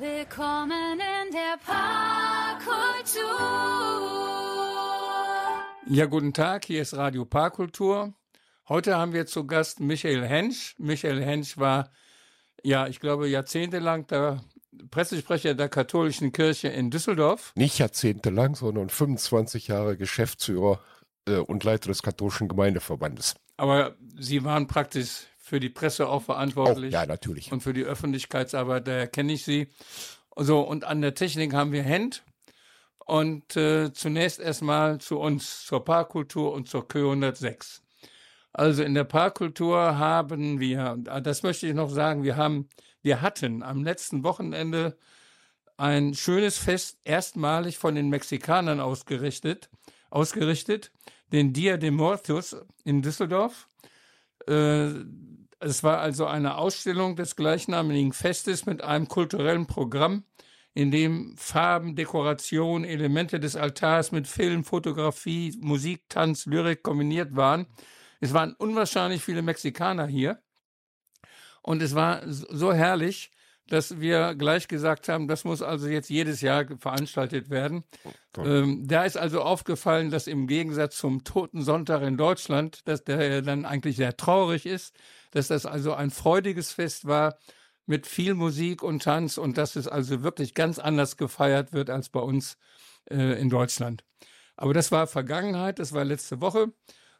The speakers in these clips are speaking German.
Willkommen in der Parkkultur. Ja, guten Tag, hier ist Radio Parkkultur. Heute haben wir zu Gast Michael Hensch. Michael Hensch war, ja, ich glaube, jahrzehntelang der Pressesprecher der katholischen Kirche in Düsseldorf. Nicht jahrzehntelang, sondern 25 Jahre Geschäftsführer äh, und Leiter des katholischen Gemeindeverbandes. Aber Sie waren praktisch für die Presse auch verantwortlich. Auch, ja, natürlich. Und für die Öffentlichkeitsarbeit, daher kenne ich Sie. So, und an der Technik haben wir Hend. Und äh, zunächst erstmal zu uns, zur Parkkultur und zur Kö 106. Also in der Parkkultur haben wir, das möchte ich noch sagen, wir haben, wir hatten am letzten Wochenende ein schönes Fest erstmalig von den Mexikanern ausgerichtet, ausgerichtet, den Dia de Muertos in Düsseldorf. Äh, es war also eine Ausstellung des gleichnamigen Festes mit einem kulturellen Programm, in dem Farben, Dekoration, Elemente des Altars mit Film, Fotografie, Musik, Tanz, Lyrik kombiniert waren. Es waren unwahrscheinlich viele Mexikaner hier. Und es war so herrlich, dass wir gleich gesagt haben, das muss also jetzt jedes Jahr veranstaltet werden. Ähm, da ist also aufgefallen, dass im Gegensatz zum Toten Sonntag in Deutschland, dass der dann eigentlich sehr traurig ist, dass das also ein freudiges Fest war mit viel Musik und Tanz und dass es also wirklich ganz anders gefeiert wird als bei uns äh, in Deutschland. Aber das war Vergangenheit, das war letzte Woche.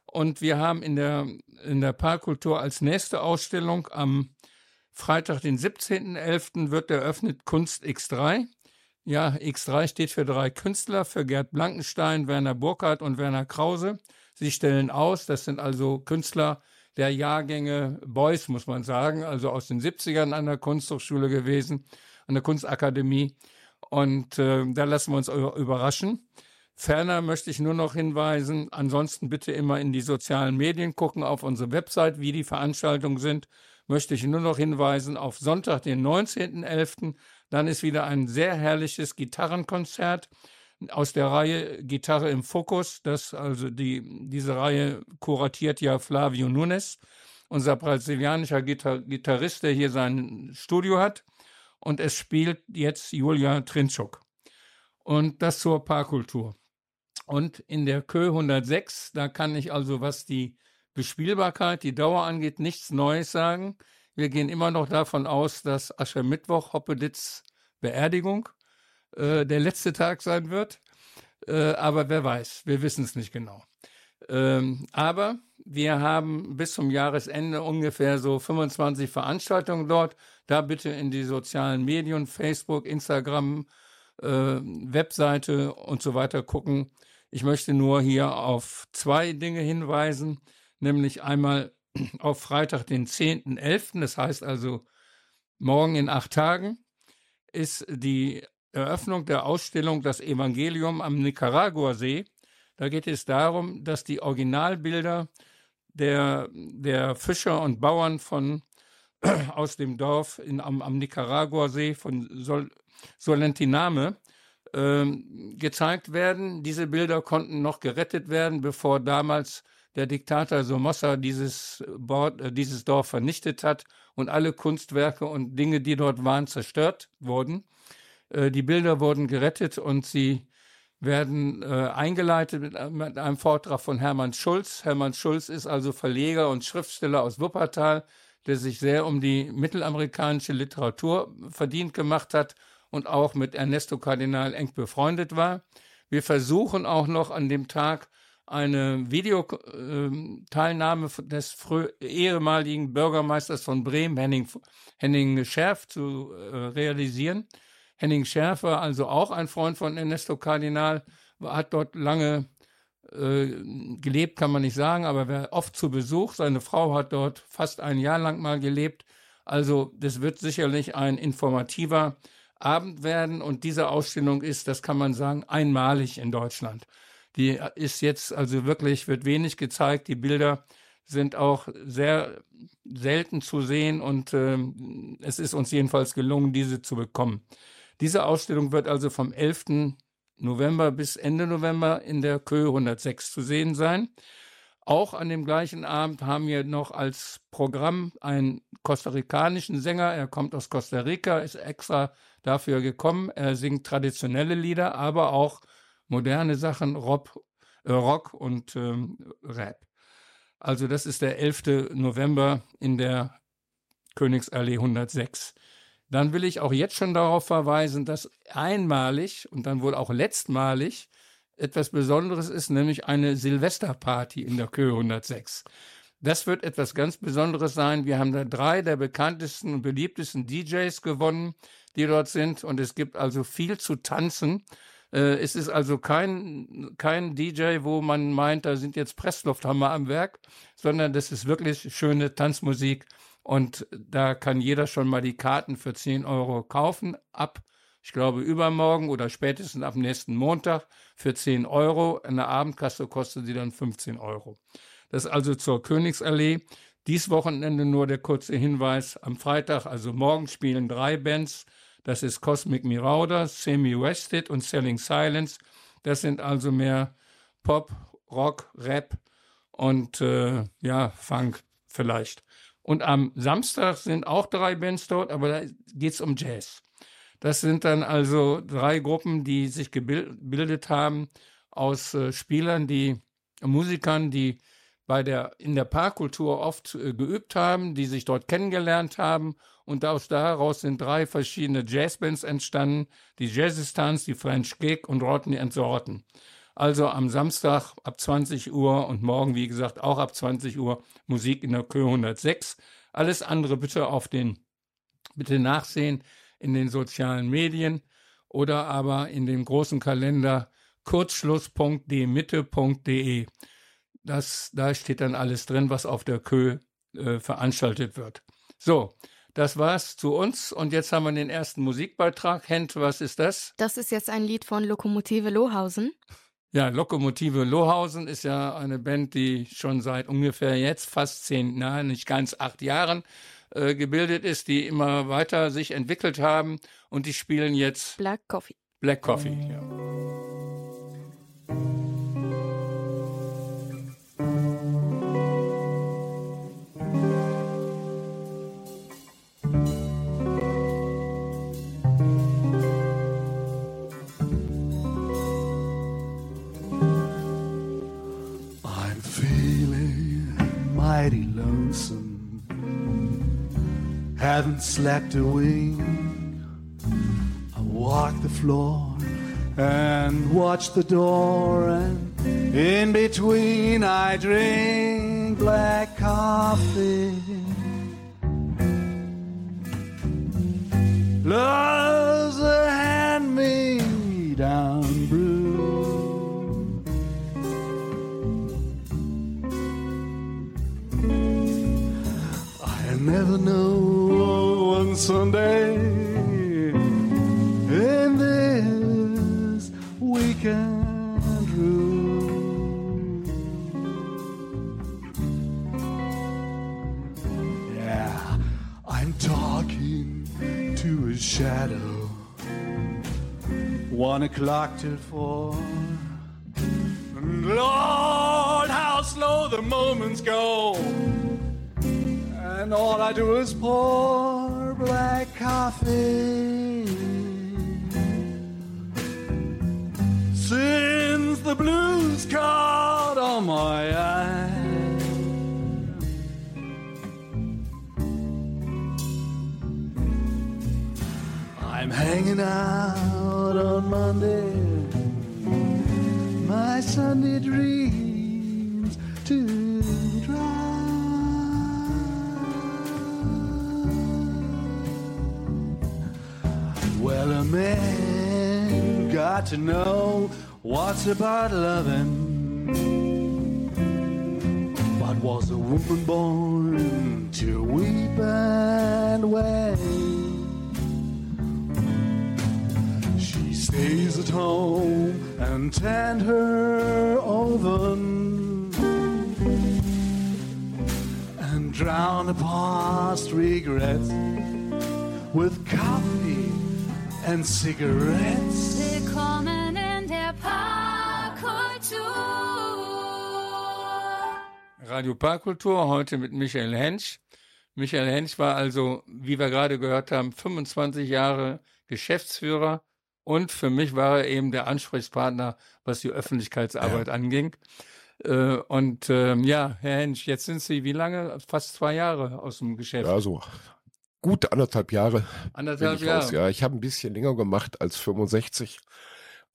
Und wir haben in der, in der Parkkultur als nächste Ausstellung am Freitag, den 17.11. wird eröffnet Kunst X3. Ja, X3 steht für drei Künstler, für Gerd Blankenstein, Werner Burkhardt und Werner Krause. Sie stellen aus, das sind also Künstler der Jahrgänge Beuys, muss man sagen, also aus den 70ern an der Kunsthochschule gewesen, an der Kunstakademie. Und äh, da lassen wir uns überraschen. Ferner möchte ich nur noch hinweisen, ansonsten bitte immer in die sozialen Medien gucken, auf unsere Website, wie die Veranstaltungen sind möchte ich nur noch hinweisen auf Sonntag, den 19.11. Dann ist wieder ein sehr herrliches Gitarrenkonzert aus der Reihe Gitarre im Fokus. Das, also die, diese Reihe kuratiert ja Flavio Nunes, unser brasilianischer Gitar Gitarrist, der hier sein Studio hat. Und es spielt jetzt Julia Trinchuk. Und das zur Parkkultur. Und in der Kö 106, da kann ich also, was die Bespielbarkeit, die Dauer angeht, nichts Neues sagen. Wir gehen immer noch davon aus, dass Aschermittwoch, Hoppeditz Beerdigung äh, der letzte Tag sein wird. Äh, aber wer weiß, wir wissen es nicht genau. Ähm, aber wir haben bis zum Jahresende ungefähr so 25 Veranstaltungen dort. Da bitte in die sozialen Medien, Facebook, Instagram, äh, Webseite und so weiter gucken. Ich möchte nur hier auf zwei Dinge hinweisen nämlich einmal auf Freitag, den 10.11., das heißt also morgen in acht Tagen, ist die Eröffnung der Ausstellung Das Evangelium am Nicaragua-See. Da geht es darum, dass die Originalbilder der, der Fischer und Bauern von, aus dem Dorf in, am, am Nicaragua-See von Sol, Solentiname ähm, gezeigt werden. Diese Bilder konnten noch gerettet werden, bevor damals der Diktator Somoza dieses, Bord, äh, dieses Dorf vernichtet hat und alle Kunstwerke und Dinge, die dort waren, zerstört wurden. Äh, die Bilder wurden gerettet und sie werden äh, eingeleitet mit, mit, einem Vortrag von Hermann Schulz. Hermann Schulz ist also Verleger und Schriftsteller aus Wuppertal, der sich sehr um die mittelamerikanische Literatur verdient gemacht hat und auch mit Ernesto Kardinal eng befreundet war. Wir versuchen auch noch an dem Tag eine Videoteilnahme des ehemaligen Bürgermeisters von Bremen, Henning, Henning Scherf, zu äh, realisieren. Henning Scherf war also auch ein Freund von Ernesto Cardinal, hat dort lange äh, gelebt, kann man nicht sagen, aber war oft zu Besuch. Seine Frau hat dort fast ein Jahr lang mal gelebt. Also das wird sicherlich ein informativer Abend werden und diese Ausstellung ist, das kann man sagen, einmalig in Deutschland. Die ist jetzt also wirklich, wird wenig gezeigt. Die Bilder sind auch sehr selten zu sehen und äh, es ist uns jedenfalls gelungen, diese zu bekommen. Diese Ausstellung wird also vom 11. November bis Ende November in der Kö 106 zu sehen sein. Auch an dem gleichen Abend haben wir noch als Programm einen kostarikanischen Sänger. Er kommt aus Costa Rica, ist extra dafür gekommen. Er singt traditionelle Lieder, aber auch moderne Sachen, Rock, äh, Rock und ähm, Rap. Also das ist der 11. November in der Königsallee 106. Dann will ich auch jetzt schon darauf verweisen, dass einmalig und dann wohl auch letztmalig etwas Besonderes ist, nämlich eine Silvesterparty in der Kö 106. Das wird etwas ganz Besonderes sein. Wir haben da drei der bekanntesten und beliebtesten DJs gewonnen, die dort sind. Und es gibt also viel zu tanzen. Äh, es ist also kein, kein DJ, wo man meint, da sind jetzt Presslufthammer am Werk, sondern das ist wirklich schöne Tanzmusik. Und da kann jeder schon mal die Karten für 10 Euro kaufen. Ab, ich glaube, übermorgen oder spätestens ab nächsten Montag für 10 Euro. In der Abendkasse kostet sie dann 15 Euro. Das ist also zur Königsallee. Dies Wochenende nur der kurze Hinweis. Am Freitag, also morgen, spielen drei Bands. Das ist Cosmic Mirauda, Semi Wested und Selling Silence. Das sind also mehr Pop, Rock, Rap und äh, ja, Funk vielleicht. Und am Samstag sind auch drei Bands dort, aber da geht es um Jazz. Das sind dann also drei Gruppen, die sich gebildet haben aus äh, Spielern, die Musikern, die bei der, in der Parkkultur oft äh, geübt haben, die sich dort kennengelernt haben. Und aus daraus sind drei verschiedene Jazzbands entstanden. Die Jazzistans, die French Gig und Rodney and Sorten. Also am Samstag ab 20 Uhr und morgen, wie gesagt, auch ab 20 Uhr Musik in der Kö 106. Alles andere bitte auf den, bitte nachsehen in den sozialen Medien oder aber in dem großen Kalender kurzschluss.dmitte.de. Das, da steht dann alles drin, was auf der Kö äh, veranstaltet wird. So, das war's zu uns und jetzt haben wir den ersten Musikbeitrag. Hent, was ist das? Das ist jetzt ein Lied von Lokomotive Lohausen. Ja, Lokomotive Lohausen ist ja eine Band, die schon seit ungefähr jetzt fast zehn, nein, nicht ganz acht Jahren äh, gebildet ist, die immer weiter sich entwickelt haben und die spielen jetzt Black Coffee. Black Coffee, ja. Haven't slept a wink. I walk the floor and watch the door, and in between I drink black coffee. One o'clock till four. And Lord, how slow the moments go. And all I do is pour black coffee. Since the blues caught on my eye. I'm hanging out Monday. My Sunday dreams to dry. Well, a man got to know what's about loving. But was a woman born to weep and wail? Stays at home and tend her oven and drown the past regrets with coffee and cigarettes. Willkommen in der Parkkultur. Radio Parkkultur, heute mit Michael Hensch. Michael Hensch war also, wie wir gerade gehört haben, 25 Jahre Geschäftsführer und für mich war er eben der Ansprechpartner, was die Öffentlichkeitsarbeit ja. anging. Äh, und äh, ja, Herr Hensch, jetzt sind Sie wie lange? Fast zwei Jahre aus dem Geschäft. Ja, so gut anderthalb Jahre. Anderthalb Jahre. Raus. Ja, ich habe ein bisschen länger gemacht als 65.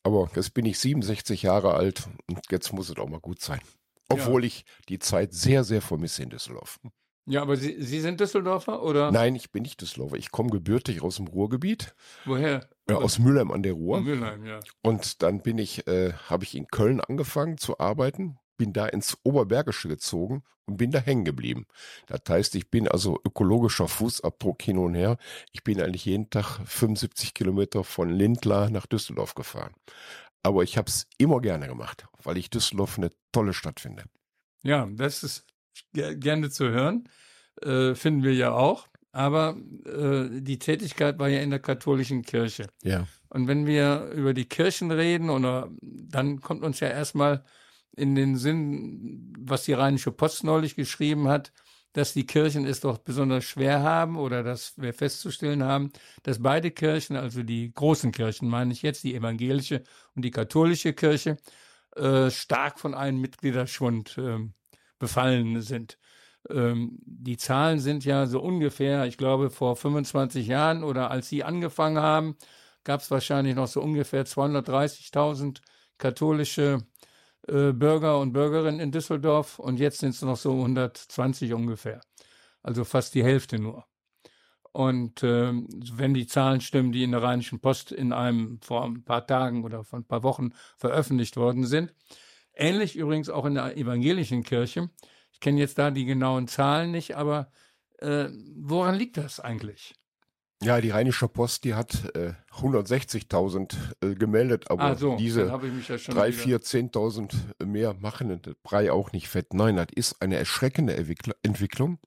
Aber jetzt bin ich 67 Jahre alt und jetzt muss es auch mal gut sein. Obwohl ja. ich die Zeit sehr, sehr vermisse in Düsseldorf. Ja, aber Sie, Sie sind Düsseldorfer oder? Nein, ich bin nicht Düsseldorfer. Ich komme gebürtig aus dem Ruhrgebiet. Woher? Ja, aus Mülheim an der Ruhr. Mülheim, ja. Und dann bin ich, äh, habe ich in Köln angefangen zu arbeiten, bin da ins Oberbergische gezogen und bin da hängen geblieben. Das heißt, ich bin also ökologischer Fußabdruck hin und her. Ich bin eigentlich jeden Tag 75 Kilometer von Lindlar nach Düsseldorf gefahren. Aber ich habe es immer gerne gemacht, weil ich Düsseldorf eine tolle Stadt finde. Ja, das ist gerne zu hören, äh, finden wir ja auch. Aber äh, die Tätigkeit war ja in der katholischen Kirche. Ja. Und wenn wir über die Kirchen reden, oder dann kommt uns ja erstmal in den Sinn, was die Rheinische Post neulich geschrieben hat, dass die Kirchen es doch besonders schwer haben oder dass wir festzustellen haben, dass beide Kirchen, also die großen Kirchen, meine ich jetzt, die evangelische und die katholische Kirche, äh, stark von einem Mitgliederschwund äh, befallen sind. Ähm, die Zahlen sind ja so ungefähr, ich glaube, vor 25 Jahren oder als Sie angefangen haben, gab es wahrscheinlich noch so ungefähr 230.000 katholische äh, Bürger und Bürgerinnen in Düsseldorf und jetzt sind es noch so 120 ungefähr. Also fast die Hälfte nur. Und äh, wenn die Zahlen stimmen, die in der Rheinischen Post in einem vor ein paar Tagen oder vor ein paar Wochen veröffentlicht worden sind, ähnlich übrigens auch in der evangelischen Kirche. Ich kenne jetzt da die genauen Zahlen nicht, aber äh, woran liegt das eigentlich? Ja, die Rheinische Post, die hat äh, 160.000 äh, gemeldet, aber ah, so, diese ja 3, 4, 10.000 mehr machen den Brei auch nicht fett. Nein, das ist eine erschreckende Entwicklung.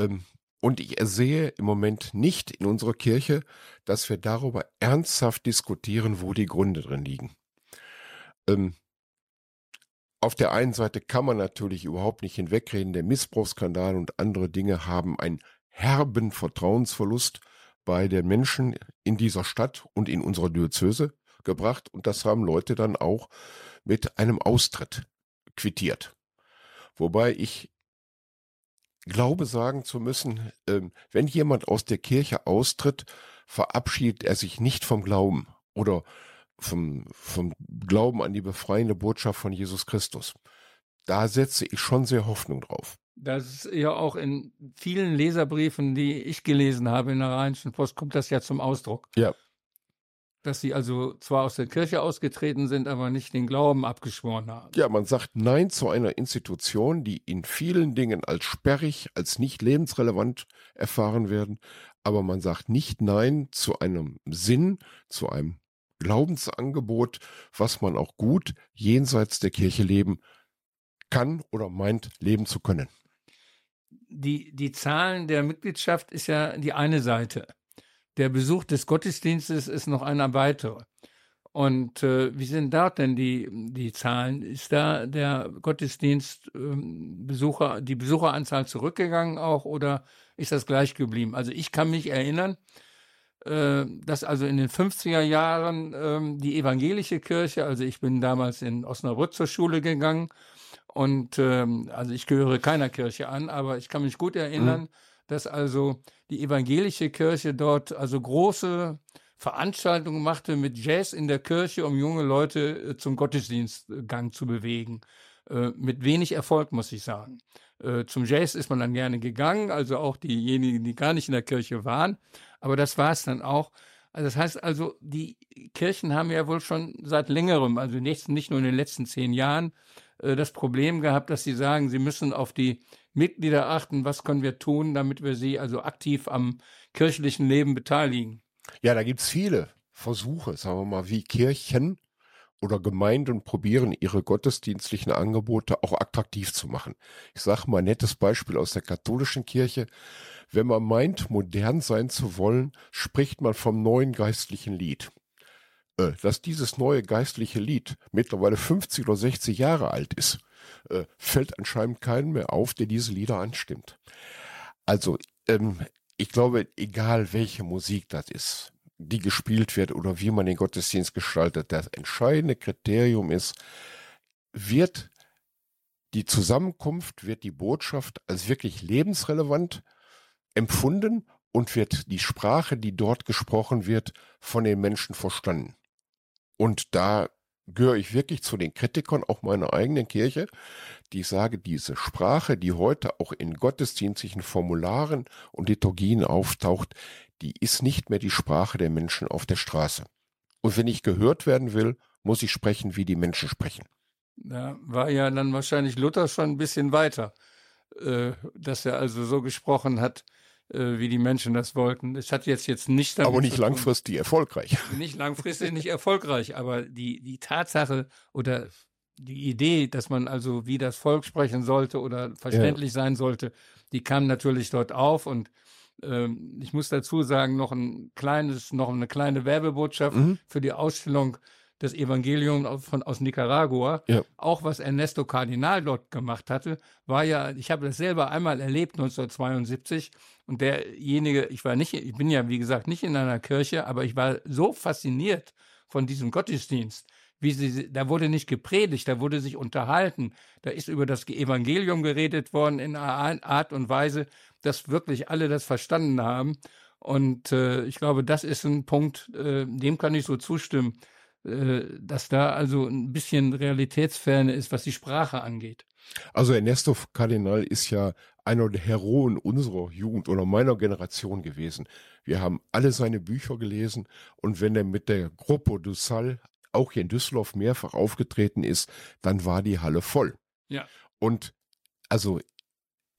Ähm, und ich sehe im Moment nicht in unserer Kirche, dass wir darüber ernsthaft diskutieren, wo die Gründe drin liegen. Ähm, auf der einen Seite kann man natürlich überhaupt nicht hinwegreden, der Missbrauchsskandal und andere Dinge haben einen herben Vertrauensverlust bei den Menschen in dieser Stadt und in unserer Diözese gebracht. Und das haben Leute dann auch mit einem Austritt quittiert. Wobei ich glaube sagen zu müssen, ähm, wenn jemand aus der Kirche austritt, verabschiedet er sich nicht vom Glauben oder vom, vom Glauben an die befreiende Botschaft von Jesus Christus. Da setze ich schon sehr Hoffnung drauf. Das ist ja auch in vielen Leserbriefen, die ich gelesen habe in der Rheinischen Post, kommt das ja zum Ausdruck. Ja. Dass sie also zwar aus der Kirche ausgetreten sind, aber nicht den Glauben abgeschworen haben. Ja, man sagt Nein zu einer Institution, die in vielen Dingen als sperrig, als nicht lebensrelevant erfahren werden. Aber man sagt nicht Nein zu einem Sinn, zu einem Glaubensangebot, was man auch gut jenseits der Kirche leben kann oder meint, leben zu können die, die Zahlen der Mitgliedschaft ist ja die eine Seite. Der Besuch des Gottesdienstes ist noch eine weitere. Und äh, wie sind dort denn die, die Zahlen? Ist da der Gottesdienst ähm, die Besucheranzahl zurückgegangen auch oder ist das gleich geblieben? Also ich kann mich erinnern, dass also in den 50er Jahren äh, die evangelische Kirche, also ich bin damals in Osnabrück zur Schule gegangen und ähm, also ich gehöre keiner Kirche an, aber ich kann mich gut erinnern, mhm. dass also die evangelische Kirche dort also große Veranstaltungen machte mit Jazz in der Kirche, um junge Leute äh, zum Gottesdienstgang zu bewegen. Äh, mit wenig Erfolg, muss ich sagen. Äh, zum Jazz ist man dann gerne gegangen, also auch diejenigen, die gar nicht in der Kirche waren. Aber das war es dann auch. Also das heißt also, die Kirchen haben ja wohl schon seit längerem, also nicht, nicht nur in den letzten zehn Jahren, äh, das Problem gehabt, dass sie sagen, sie müssen auf die Mitglieder achten, was können wir tun, damit wir sie also aktiv am kirchlichen Leben beteiligen. Ja, da gibt es viele Versuche, sagen wir mal, wie Kirchen oder Gemeinden probieren, ihre gottesdienstlichen Angebote auch attraktiv zu machen. Ich sage mal ein nettes Beispiel aus der katholischen Kirche. Wenn man meint, modern sein zu wollen, spricht man vom neuen geistlichen Lied. äh, dass dieses neue geistliche Lied mittlerweile 50 oder 60 Jahre alt ist, äh, fällt anscheinend keinem mehr auf, der diese Lieder anstimmt. Also, ähm, ich glaube, egal welche Musik das ist, die gespielt wird oder wie man den Gottesdienst gestaltet, das entscheidende Kriterium ist, wird die Zusammenkunft, wird die Botschaft als wirklich lebensrelevant empfunden und wird die Sprache, die dort gesprochen wird, von den Menschen verstanden. Und da gehöre ich wirklich zu den Kritikern auch meiner eigenen Kirche, die ich sage, diese Sprache, die heute auch in gottesdienstlichen Formularen und Liturgien auftaucht, die ist nicht mehr die Sprache der Menschen auf der Straße. Und wenn ich gehört werden will, muss ich sprechen, wie die Menschen sprechen. Da war ja dann wahrscheinlich Luther schon ein bisschen weiter, äh, dass er also so gesprochen hat, äh, wie die Menschen das wollten. Es hat jetzt jetzt nicht damit Aber nicht tun- langfristig erfolgreich. nicht langfristig nicht erfolgreich, aber die, die Tatsache oder die Idee, dass man also wie das Volk sprechen sollte oder verständlich sein sollte, die kam natürlich dort auf und ähm, ich muss dazu sagen, noch ein kleines, noch eine kleine Werbebotschaft Mhm. für die Ausstellung des Evangeliums aus- von, aus Nicaragua. Ja. Auch was Ernesto Cardinal dort gemacht hatte, war ja, ich habe das selber einmal erlebt, 1972. Und derjenige, ich war nicht, ich bin ja, wie gesagt, nicht in einer Kirche, aber ich war so fasziniert von diesem Gottesdienst. Wie sie, da wurde nicht gepredigt, da wurde sich unterhalten. Da ist über das Evangelium geredet worden in einer Art und Weise, dass wirklich alle das verstanden haben. Und äh, ich glaube, das ist ein Punkt, äh, dem kann ich so zustimmen, äh, dass da also ein bisschen Realitätsferne ist, was die Sprache angeht. Also Ernesto Cardinal ist ja einer der Heroen unserer Jugend oder meiner Generation gewesen. Wir haben alle seine Bücher gelesen und wenn er mit der Gruppo du Sal auch hier in Düsseldorf mehrfach aufgetreten ist, dann war die Halle voll. Ja. Und also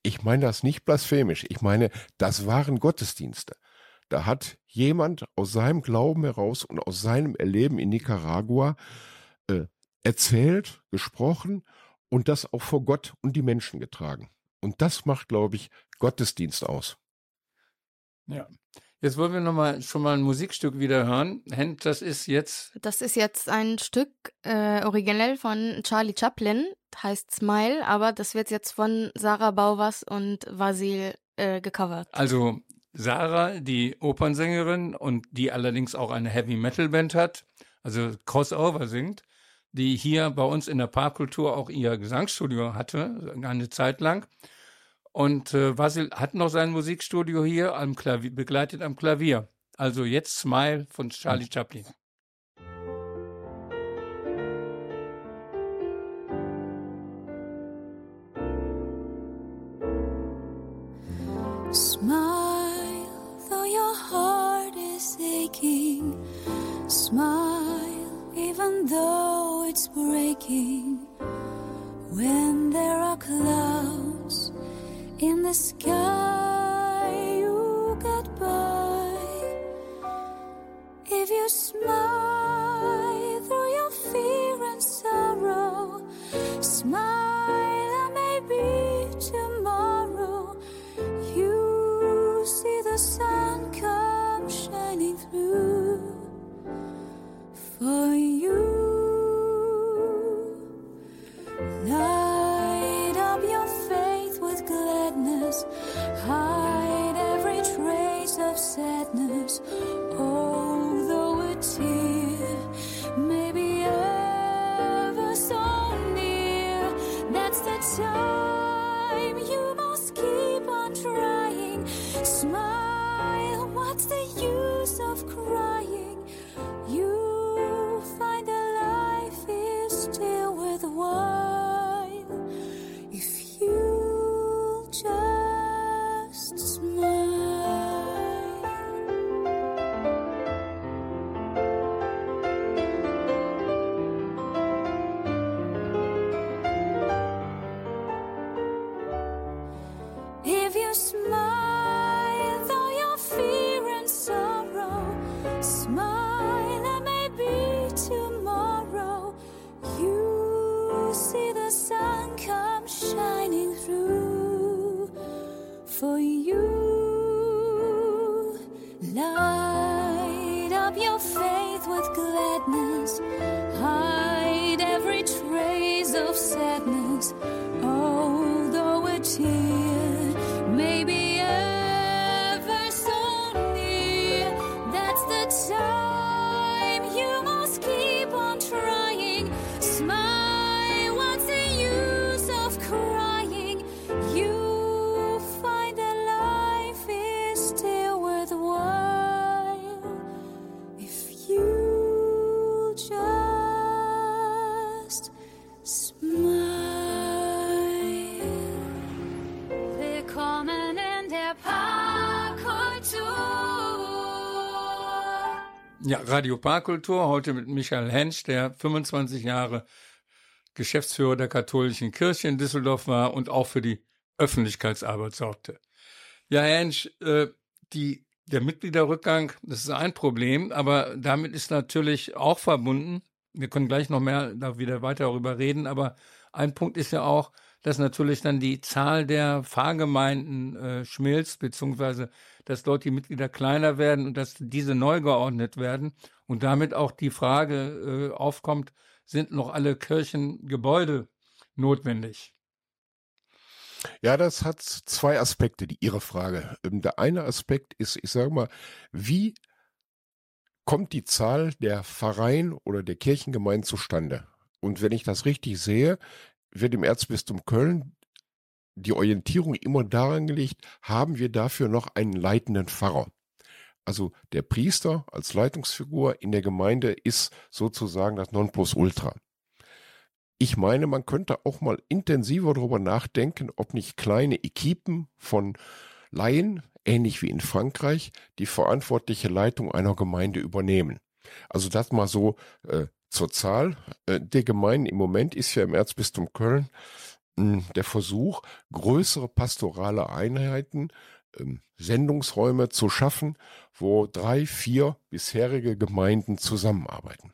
ich meine das nicht blasphemisch. Ich meine, das waren Gottesdienste. Da hat jemand aus seinem Glauben heraus und aus seinem Erleben in Nicaragua äh, erzählt, gesprochen und das auch vor Gott und die Menschen getragen. Und das macht, glaube ich, Gottesdienst aus. Ja. Jetzt wollen wir noch mal schon mal ein Musikstück wieder hören. Hent, das ist jetzt Das ist jetzt ein Stück äh, originell von Charlie Chaplin, heißt Smile, aber das wird jetzt von Sarah Bauwas und Vasil äh, gecovert. also Sarah, die Opernsängerin und die allerdings auch eine Heavy Metal Band hat, also Crossover singt, die hier bei uns in der Parkkultur auch ihr Gesangsstudio hatte, eine Zeit lang. Und äh, Vasil hat noch sein Musikstudio hier am Klavier, begleitet am Klavier. Also jetzt Smile von Charlie Chaplin. Smile, though your heart is aching. Smile, even though it's breaking. When there are clouds the sky, Ja, Radio Parkkultur, heute mit Michael Hensch, der 25 Jahre Geschäftsführer der katholischen Kirche in Düsseldorf war und auch für die Öffentlichkeitsarbeit sorgte. Ja, Herr Hensch, äh, die, der Mitgliederrückgang, das ist ein Problem, aber damit ist natürlich auch verbunden, wir können gleich noch mehr da wieder weiter darüber reden, aber ein Punkt ist ja auch, dass natürlich dann die Zahl der Pfarrgemeinden äh, schmilzt, beziehungsweise dass dort die Mitglieder kleiner werden und dass diese neu geordnet werden und damit auch die Frage äh, aufkommt, sind noch alle Kirchengebäude notwendig? Ja, das hat zwei Aspekte, die Ihre Frage. Ähm, Der eine Aspekt ist, ich sage mal, wie kommt die Zahl der Pfarreien oder der Kirchengemeinden zustande? Und wenn ich das richtig sehe, wird im Erzbistum Köln die Orientierung immer daran gelegt, haben wir dafür noch einen leitenden Pfarrer? Also der Priester als Leitungsfigur in der Gemeinde ist sozusagen das Nonplusultra. Ich meine, man könnte auch mal intensiver darüber nachdenken, ob nicht kleine Equipen von Laien, ähnlich wie in Frankreich, die verantwortliche Leitung einer Gemeinde übernehmen. Also das mal so äh, zur Zahl äh, der Gemeinden. Im Moment ist ja im Erzbistum Köln der Versuch, größere pastorale Einheiten, ähm, Sendungsräume zu schaffen, wo drei, vier bisherige Gemeinden zusammenarbeiten.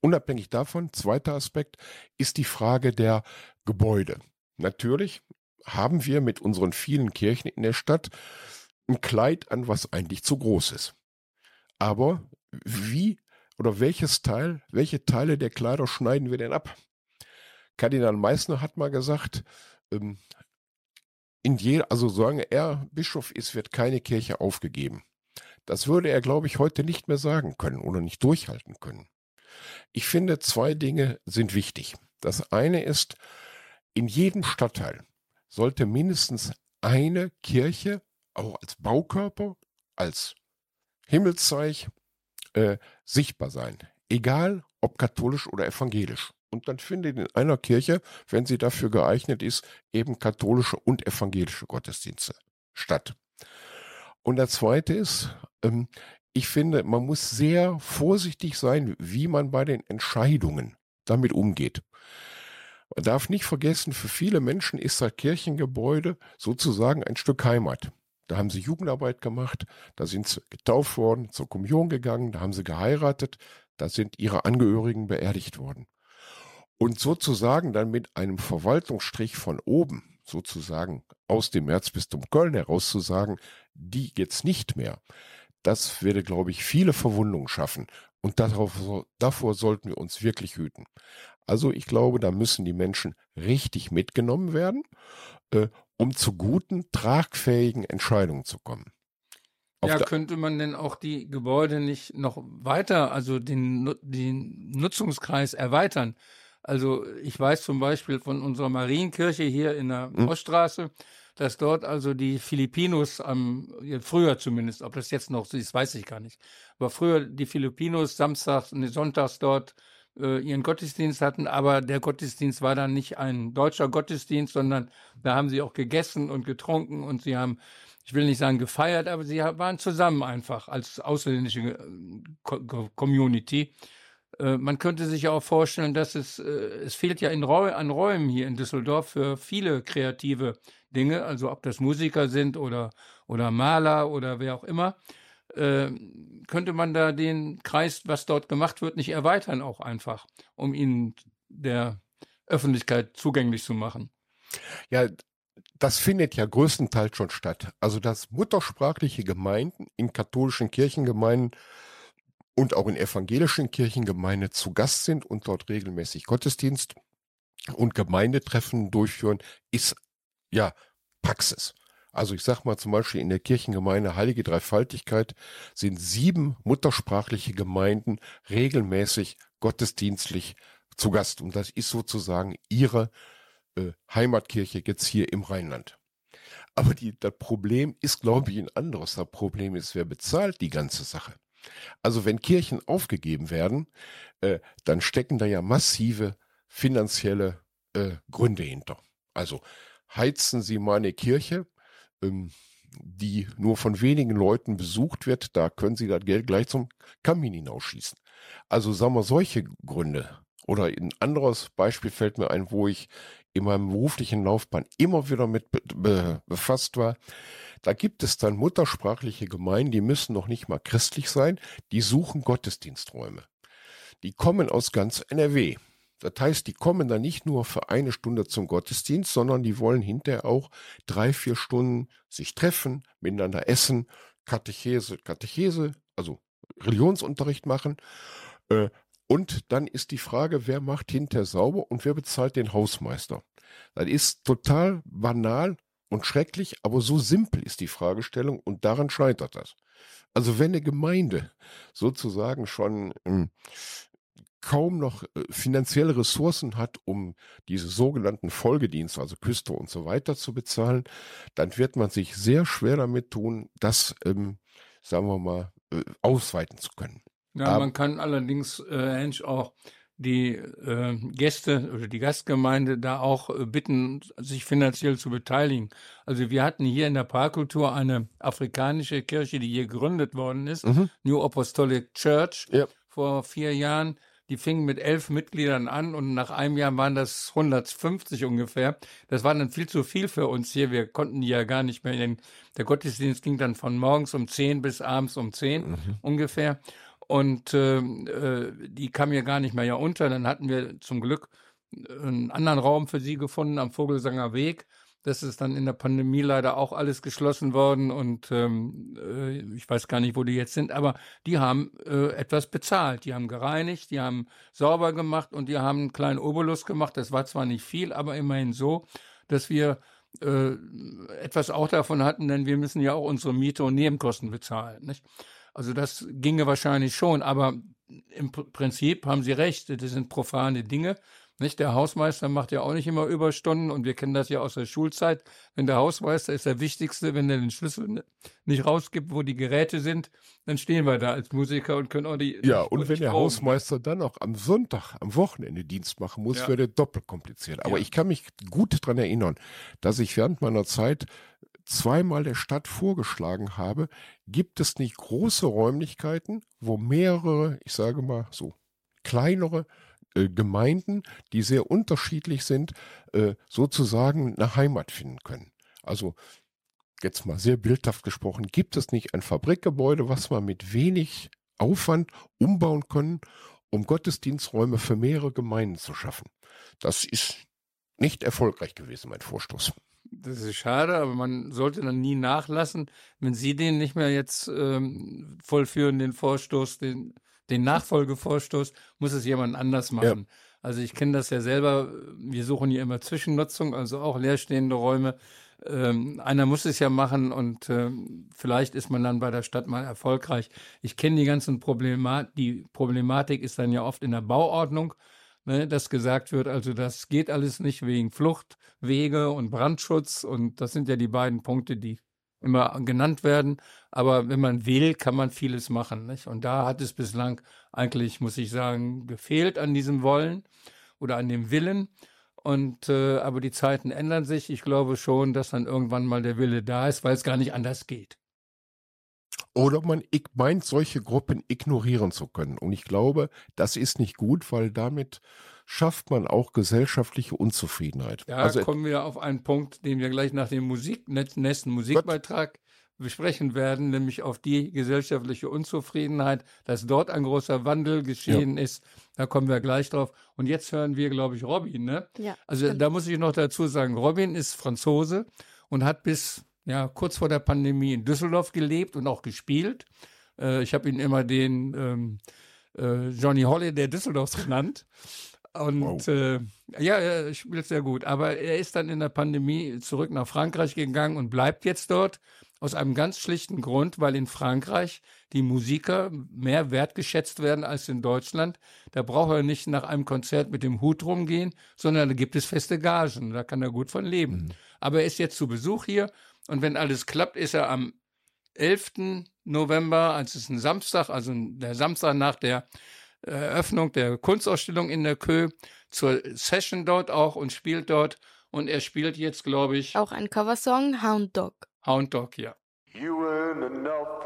Unabhängig davon, zweiter Aspekt, ist die Frage der Gebäude. Natürlich haben wir mit unseren vielen Kirchen in der Stadt ein Kleid an, was eigentlich zu groß ist. Aber wie oder welches Teil, welche Teile der Kleider schneiden wir denn ab? Kardinal Meissner hat mal gesagt, ähm, in je, also solange er Bischof ist, wird keine Kirche aufgegeben. Das würde er, glaube ich, heute nicht mehr sagen können oder nicht durchhalten können. Ich finde, zwei Dinge sind wichtig. Das eine ist, in jedem Stadtteil sollte mindestens eine Kirche auch als Baukörper, als Himmelszeich äh, sichtbar sein. Egal, ob katholisch oder evangelisch. Und dann findet in einer Kirche, wenn sie dafür geeignet ist, eben katholische und evangelische Gottesdienste statt. Und das Zweite ist, ähm, ich finde, man muss sehr vorsichtig sein, wie man bei den Entscheidungen damit umgeht. Man darf nicht vergessen, für viele Menschen ist das Kirchengebäude sozusagen ein Stück Heimat. Da haben sie Jugendarbeit gemacht, da sind sie getauft worden, zur Kommunion gegangen, da haben sie geheiratet, da sind ihre Angehörigen beerdigt worden. Und sozusagen dann mit einem Verwaltungsstrich von oben, sozusagen aus dem Erzbistum Köln heraus zu sagen, die jetzt nicht mehr, das würde, glaube ich, viele Verwundungen schaffen. Und darauf, davor sollten wir uns wirklich hüten. Also ich glaube, da müssen die Menschen richtig mitgenommen werden, äh, um zu guten, tragfähigen Entscheidungen zu kommen. Auf Ja, könnte man denn auch die Gebäude nicht noch weiter, also den, den Nutzungskreis erweitern? Also ich weiß zum Beispiel von unserer Marienkirche hier in der Hm. Oststraße, dass dort also die Filipinos am, früher zumindest, ob das jetzt noch so ist, weiß ich gar nicht. Aber früher die Filipinos samstags und sonntags dort äh, ihren Gottesdienst hatten, aber der Gottesdienst war dann nicht ein deutscher Gottesdienst, sondern da haben sie auch gegessen und getrunken und sie haben, ich will nicht sagen gefeiert, aber sie waren zusammen einfach als ausländische äh, Co- Co- Community. Äh, Man könnte sich ja auch vorstellen, dass es, äh, es fehlt ja Räu an Räumen hier in Düsseldorf für viele kreative Dinge, also ob das Musiker sind oder, oder Maler oder wer auch immer. Äh, könnte man da den Kreis, was dort gemacht wird, nicht erweitern auch einfach, um ihn der Öffentlichkeit zugänglich zu machen. Ja, das findet ja größtenteils schon statt. Also dass muttersprachliche Gemeinden in katholischen Kirchengemeinden und auch in evangelischen Kirchengemeinden zu Gast sind und dort regelmäßig Gottesdienst und Gemeindetreffen durchführen, ist ja Praxis. Also ich sage mal zum Beispiel in der Kirchengemeinde Heilige Dreifaltigkeit sind sieben muttersprachliche Gemeinden regelmäßig gottesdienstlich zu Gast. Und das ist sozusagen ihre äh, Heimatkirche jetzt hier im Rheinland. Aber die, das Problem ist, glaube ich, ein anderes. Das Problem ist, wer bezahlt die ganze Sache? Also wenn Kirchen aufgegeben werden, äh, dann stecken da ja massive finanzielle äh, Gründe hinter. Also heizen Sie mal eine Kirche, ähm, die nur von wenigen Leuten besucht wird, da können Sie das Geld gleich zum Kamin hinausschießen. Also sagen wir solche Gründe. Oder ein anderes Beispiel fällt mir ein, wo ich in meinem beruflichen Laufbahn immer wieder mit be be befasst war. Da gibt es dann muttersprachliche Gemeinden, die müssen noch nicht mal christlich sein, die suchen Gottesdiensträume. Die kommen aus ganz NRW. Das heißt, die kommen dann nicht nur für eine Stunde zum Gottesdienst, sondern die wollen hinterher auch drei, vier Stunden sich treffen, miteinander essen, Katechese, Katechese, also Religionsunterricht machen. Äh, und dann ist die Frage, wer macht hinterher sauber und wer bezahlt den Hausmeister? Das ist total banal und schrecklich, aber so simpel ist die Fragestellung und daran scheitert das. Also wenn eine Gemeinde sozusagen schon ähm, kaum noch äh, finanzielle Ressourcen hat, um diese sogenannten Folgedienste, also Küste und so weiter zu bezahlen, dann wird man sich sehr schwer damit tun, das, ähm, sagen wir mal, äh, ausweiten zu können. Ja, Aber- man kann allerdings, äh, auch die äh, Gäste oder die Gastgemeinde da auch äh, bitten, sich finanziell zu beteiligen. Also wir hatten hier in der Parkkultur eine afrikanische Kirche, die hier gegründet worden ist, Mhm. New Apostolic Church, Ja. vor vier Jahren. Die fingen mit elf Mitgliedern an und nach einem Jahr waren das 150 ungefähr. Das war dann viel zu viel für uns hier. Wir konnten die ja gar nicht mehr in den, der Gottesdienst ging dann von morgens um 10 bis abends um 10 ungefähr. Und ähm, äh, die kam ja gar nicht mehr ja unter. Dann hatten wir zum Glück einen anderen Raum für sie gefunden am Vogelsanger Weg. Das ist dann in der Pandemie leider auch alles geschlossen worden und ähm, äh, ich weiß gar nicht, wo die jetzt sind, aber die haben äh, etwas bezahlt. Die haben gereinigt, die haben sauber gemacht und die haben einen kleinen Obolus gemacht. Das war zwar nicht viel, aber immerhin so, dass wir äh, etwas auch davon hatten, denn wir müssen ja auch unsere Miete und Nebenkosten bezahlen. Nicht? Also das ginge wahrscheinlich schon, aber im Pr- Prinzip haben Sie recht, das sind profane Dinge. Nicht? Der Hausmeister macht ja auch nicht immer Überstunden und wir kennen das ja aus der Schulzeit. Wenn der Hausmeister ist der Wichtigste, wenn er den Schlüssel nicht rausgibt, wo die Geräte sind, dann stehen wir da als Musiker und können auch die. Ja, und wenn der. Hausmeister dann auch am Sonntag, am Wochenende Dienst machen muss, Ja. wird er doppelt kompliziert. Aber Ja. ich kann mich gut daran erinnern, dass ich während meiner Zeit zweimal der Stadt vorgeschlagen habe, gibt es nicht große Räumlichkeiten, wo mehrere, ich sage mal so, kleinere äh, Gemeinden, die sehr unterschiedlich sind, äh, sozusagen eine Heimat finden können. Also jetzt mal sehr bildhaft gesprochen, gibt es nicht ein Fabrikgebäude, was man mit wenig Aufwand umbauen können, um Gottesdiensträume für mehrere Gemeinden zu schaffen? Das ist nicht erfolgreich gewesen, mein Vorstoß. Das ist schade, aber man sollte dann nie nachlassen. Wenn Sie den nicht mehr jetzt ähm, vollführen, den Vorstoß, den, den Nachfolgevorstoß, muss es jemand anders machen. Also ich kenne das ja selber. Wir suchen hier immer Zwischennutzung, also auch leerstehende Räume. Ähm, einer muss es ja machen und ähm, vielleicht ist man dann bei der Stadt mal erfolgreich. Ich kenne die ganzen Problematik. Die Problematik ist dann ja oft in der Bauordnung ne, dass gesagt wird, also das geht alles nicht wegen Fluchtwege und Brandschutz und das sind ja die beiden Punkte, die immer genannt werden. Aber wenn man will, kann man vieles machen. Nicht? Und da hat es bislang eigentlich, muss ich sagen, gefehlt an diesem Wollen oder an dem Willen. Und äh, aber die Zeiten ändern sich. Ich glaube schon, dass dann irgendwann mal der Wille da ist, weil es gar nicht anders geht. Oder man meint, solche Gruppen ignorieren zu können. Und ich glaube, das ist nicht gut, weil damit schafft man auch gesellschaftliche Unzufriedenheit. Da also kommen wir auf einen Punkt, den wir gleich nach dem Musik, nächsten Musikbeitrag besprechen werden, nämlich auf die gesellschaftliche Unzufriedenheit, dass dort ein großer Wandel geschehen ist. Da kommen wir gleich drauf. Und jetzt hören wir, glaube ich, Robin, ne? Ja, Also da muss ich noch dazu sagen, Robin ist Franzose und hat bis ja, kurz vor der Pandemie in Düsseldorf gelebt und auch gespielt. Äh, ich habe ihn immer den ähm, äh, Johnny Holiday Düsseldorfs genannt. Und Wow. äh, ja, er spielt sehr gut. Aber er ist dann in der Pandemie zurück nach Frankreich gegangen und bleibt jetzt dort aus einem ganz schlichten Grund, weil in Frankreich die Musiker mehr wertgeschätzt werden als in Deutschland. Da braucht er nicht nach einem Konzert mit dem Hut rumgehen, sondern da gibt es feste Gagen. Da kann er gut von leben. Aber er ist jetzt zu Besuch hier und wenn alles klappt, ist er am 11. November, als es ein Samstag, also der Samstag nach der Eröffnung der Kunstausstellung in der Kö, zur Session dort auch und spielt dort. Und er spielt jetzt, glaube ich, Auch ein Coversong, Hound Dog. Hound Dog, ja. You ain't enough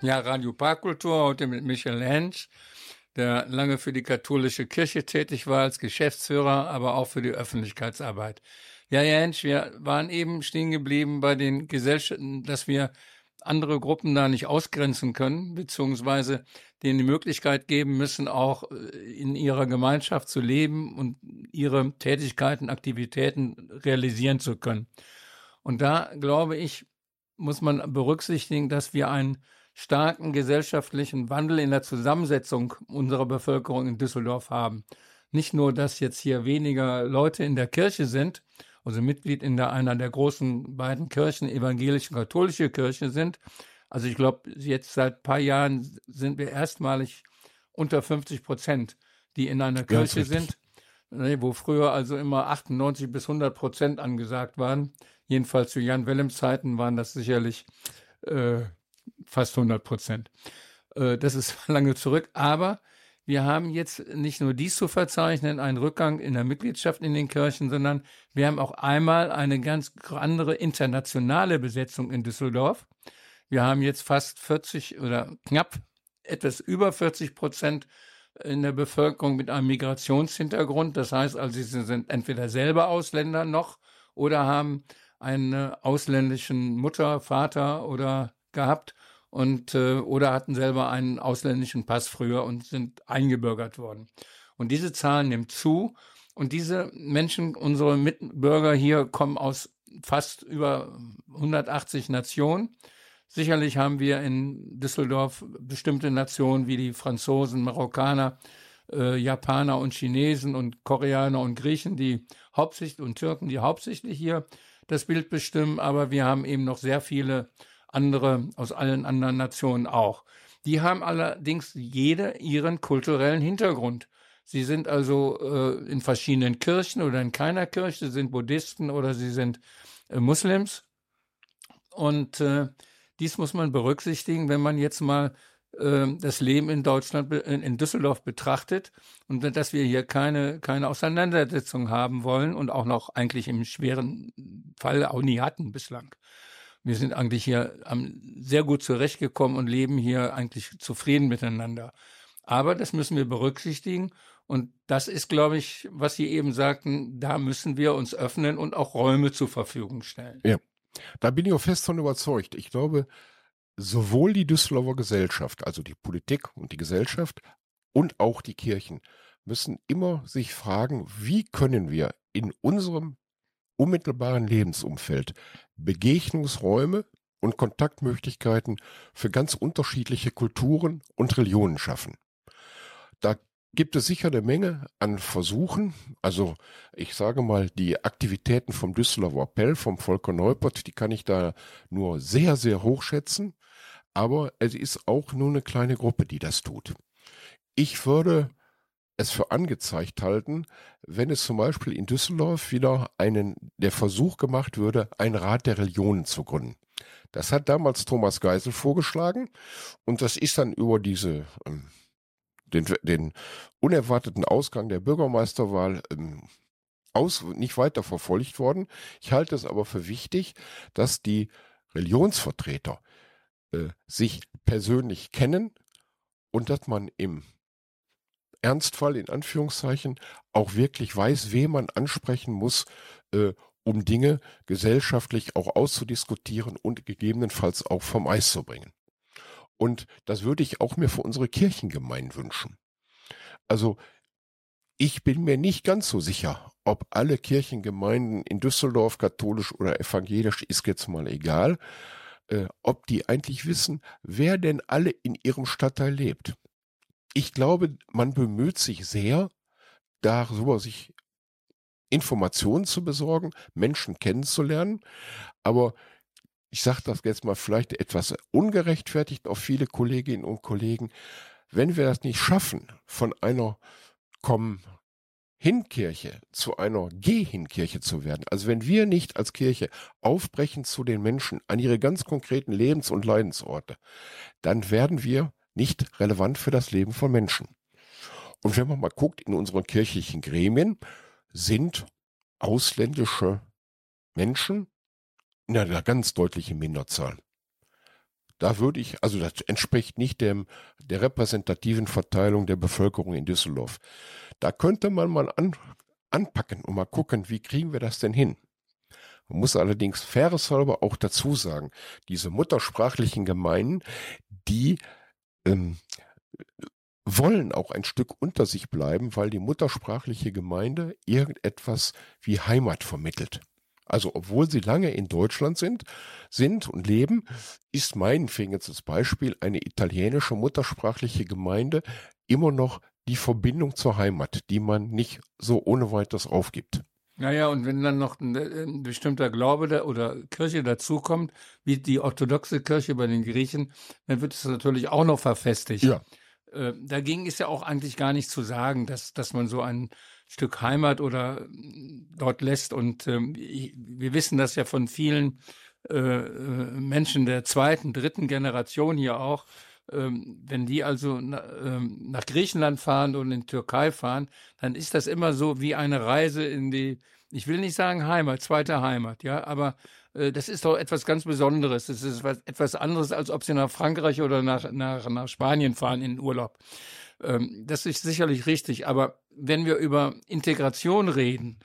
Ja, Radio Parkkultur heute mit Michael Hensch, der lange für die katholische Kirche tätig war als Geschäftsführer, aber auch für die Öffentlichkeitsarbeit. Ja, Herr Hensch, wir waren eben stehen geblieben bei den Gesellschaften, dass wir andere Gruppen da nicht ausgrenzen können, beziehungsweise denen die Möglichkeit geben müssen, auch äh, in ihrer Gemeinschaft zu leben und ihre Tätigkeiten, Aktivitäten realisieren zu können. Und da, glaube ich, muss man berücksichtigen, dass wir einen starken gesellschaftlichen Wandel in der Zusammensetzung unserer Bevölkerung in Düsseldorf haben. Nicht nur, dass jetzt hier weniger Leute in der Kirche sind, also Mitglied in der, einer der großen beiden Kirchen, evangelische und katholische Kirche sind. Also ich glaube, jetzt seit ein paar Jahren sind wir erstmalig unter 50 Prozent, die in einer ist Kirche richtig. sind, ne, wo früher also immer 98 bis 100 Prozent angesagt waren. Jedenfalls zu Jan Willems Zeiten waren das sicherlich äh, fast 100 Prozent. Äh, das ist lange zurück, aber wir haben jetzt nicht nur dies zu verzeichnen, einen Rückgang in der Mitgliedschaft in den Kirchen, sondern wir haben auch einmal eine ganz andere internationale Besetzung in Düsseldorf. Wir haben jetzt fast 40 oder knapp etwas über 40 Prozent in der Bevölkerung mit einem Migrationshintergrund. Das heißt also, sie sind entweder selber Ausländer noch oder haben einen ausländischen Mutter, Vater oder gehabt und äh, oder hatten selber einen ausländischen Pass früher und sind eingebürgert worden. Und diese Zahl nimmt zu und diese Menschen, unsere Mitbürger hier kommen aus fast über 180 Nationen. Sicherlich haben wir in Düsseldorf bestimmte Nationen wie die Franzosen, Marokkaner, äh, Japaner und Chinesen und Koreaner und Griechen, die hauptsächlich und Türken, die hauptsächlich hier das Bild bestimmen, aber wir haben eben noch sehr viele andere aus allen anderen Nationen auch. Die haben allerdings jede ihren kulturellen Hintergrund. Sie sind also äh, in verschiedenen Kirchen oder in keiner Kirche, sie sind Buddhisten oder sie sind äh, Muslims. Und äh, dies muss man berücksichtigen, wenn man jetzt mal äh, das Leben in Deutschland, in Düsseldorf betrachtet und dass wir hier keine, keine Auseinandersetzung haben wollen und auch noch eigentlich im schweren Fall auch nie hatten bislang. Wir sind eigentlich hier sehr gut zurechtgekommen und leben hier eigentlich zufrieden miteinander. Aber das müssen wir berücksichtigen. Und das ist, glaube ich, was Sie eben sagten, da müssen wir uns öffnen und auch Räume zur Verfügung stellen. Ja, Da bin ich auch fest von überzeugt. Ich glaube, sowohl die Düsseldorfer Gesellschaft, also die Politik und die Gesellschaft und auch die Kirchen müssen immer sich fragen, wie können wir in unserem unmittelbaren Lebensumfeld Begegnungsräume und Kontaktmöglichkeiten für ganz unterschiedliche Kulturen und Religionen schaffen. Da gibt es sicher eine Menge an Versuchen. Also ich sage mal, die Aktivitäten vom Düsseldorfer Appell, vom Volker Neupert, die kann ich da nur sehr, sehr hoch schätzen. Aber es ist auch nur eine kleine Gruppe, die das tut. Ich würde es für angezeigt halten, wenn es zum Beispiel in Düsseldorf wieder einen, der Versuch gemacht würde, einen Rat der Religionen zu gründen. Das hat damals Thomas Geisel vorgeschlagen und das ist dann über diese ähm, den, den unerwarteten Ausgang der Bürgermeisterwahl ähm, aus, nicht weiter verfolgt worden. Ich halte es aber für wichtig, dass die Religionsvertreter äh, sich persönlich kennen und dass man im Ernstfall in Anführungszeichen auch wirklich weiß, wen man ansprechen muss, äh, um Dinge gesellschaftlich auch auszudiskutieren und gegebenenfalls auch vom Eis zu bringen. Und das würde ich auch mir für unsere Kirchengemeinden wünschen. Also ich bin mir nicht ganz so sicher, ob alle Kirchengemeinden in Düsseldorf katholisch oder evangelisch ist jetzt mal egal, äh, ob die eigentlich wissen, wer denn alle in ihrem Stadtteil lebt. Ich glaube, man bemüht sich sehr, darüber sich Informationen zu besorgen, Menschen kennenzulernen, aber ich sage das jetzt mal vielleicht etwas ungerechtfertigt auf viele Kolleginnen und Kollegen, wenn wir das nicht schaffen, von einer Komm Hinkirche zu einer Geh-Hinkirche zu werden, also wenn wir nicht als Kirche aufbrechen zu den Menschen an ihre ganz konkreten Lebens- und Leidensorte, dann werden wir nicht relevant für das Leben von Menschen. Und wenn man mal guckt in unseren kirchlichen Gremien, sind ausländische Menschen in einer ganz deutlichen Minderzahl. Da würde ich, also das entspricht nicht dem, der repräsentativen Verteilung der Bevölkerung in Düsseldorf. Da könnte man mal an, anpacken und mal gucken, wie kriegen wir das denn hin? Man muss allerdings faireshalber auch dazu sagen, diese muttersprachlichen Gemeinden, die ähm, wollen auch ein Stück unter sich bleiben, weil die muttersprachliche Gemeinde irgendetwas wie Heimat vermittelt. Also obwohl sie lange in Deutschland sind, sind und leben, ist meinetwegen jetzt das Beispiel eine italienische muttersprachliche Gemeinde immer noch die Verbindung zur Heimat, die man nicht so ohne weiteres aufgibt. Naja, und wenn dann noch ein, ein bestimmter Glaube da, oder Kirche dazukommt, wie die orthodoxe Kirche bei den Griechen, dann wird es natürlich auch noch verfestigt. Ja. Äh, dagegen ist ja auch eigentlich gar nicht zu sagen, dass, dass man so ein Stück Heimat oder mm, dort lässt. Und ähm, ich, wir wissen das ja von vielen äh, äh, Menschen der zweiten, dritten Generation hier auch. Ähm, wenn die also na, ähm, nach Griechenland fahren und in die Türkei fahren, dann ist das immer so wie eine Reise in die, ich will nicht sagen Heimat, zweite Heimat, ja, aber äh, das ist doch etwas ganz Besonderes. Das ist was, etwas anderes, als ob sie nach Frankreich oder nach, nach, nach Spanien fahren in den Urlaub. Ähm, das ist sicherlich richtig. Aber wenn wir über Integration reden,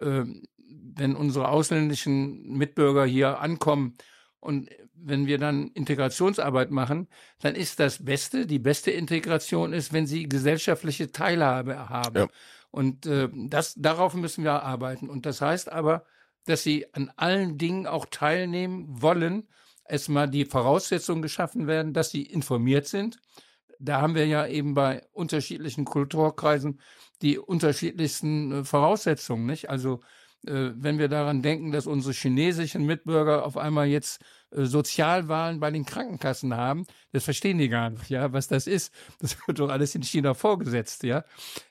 ähm, wenn unsere ausländischen Mitbürger hier ankommen und wenn wir dann Integrationsarbeit machen, dann ist das Beste, die beste Integration ist, wenn sie gesellschaftliche Teilhabe haben. Ja. Und äh, das, darauf müssen wir arbeiten. Und das heißt aber, dass sie an allen Dingen auch teilnehmen wollen. Erstmal die Voraussetzungen geschaffen werden, dass sie informiert sind. Da haben wir ja eben bei unterschiedlichen Kulturkreisen die unterschiedlichsten äh, Voraussetzungen, nicht? Also äh, wenn wir daran denken, dass unsere chinesischen Mitbürger auf einmal jetzt Sozialwahlen bei den Krankenkassen haben, das verstehen die gar nicht, ja, was das ist. Das wird doch alles in China vorgesetzt, ja.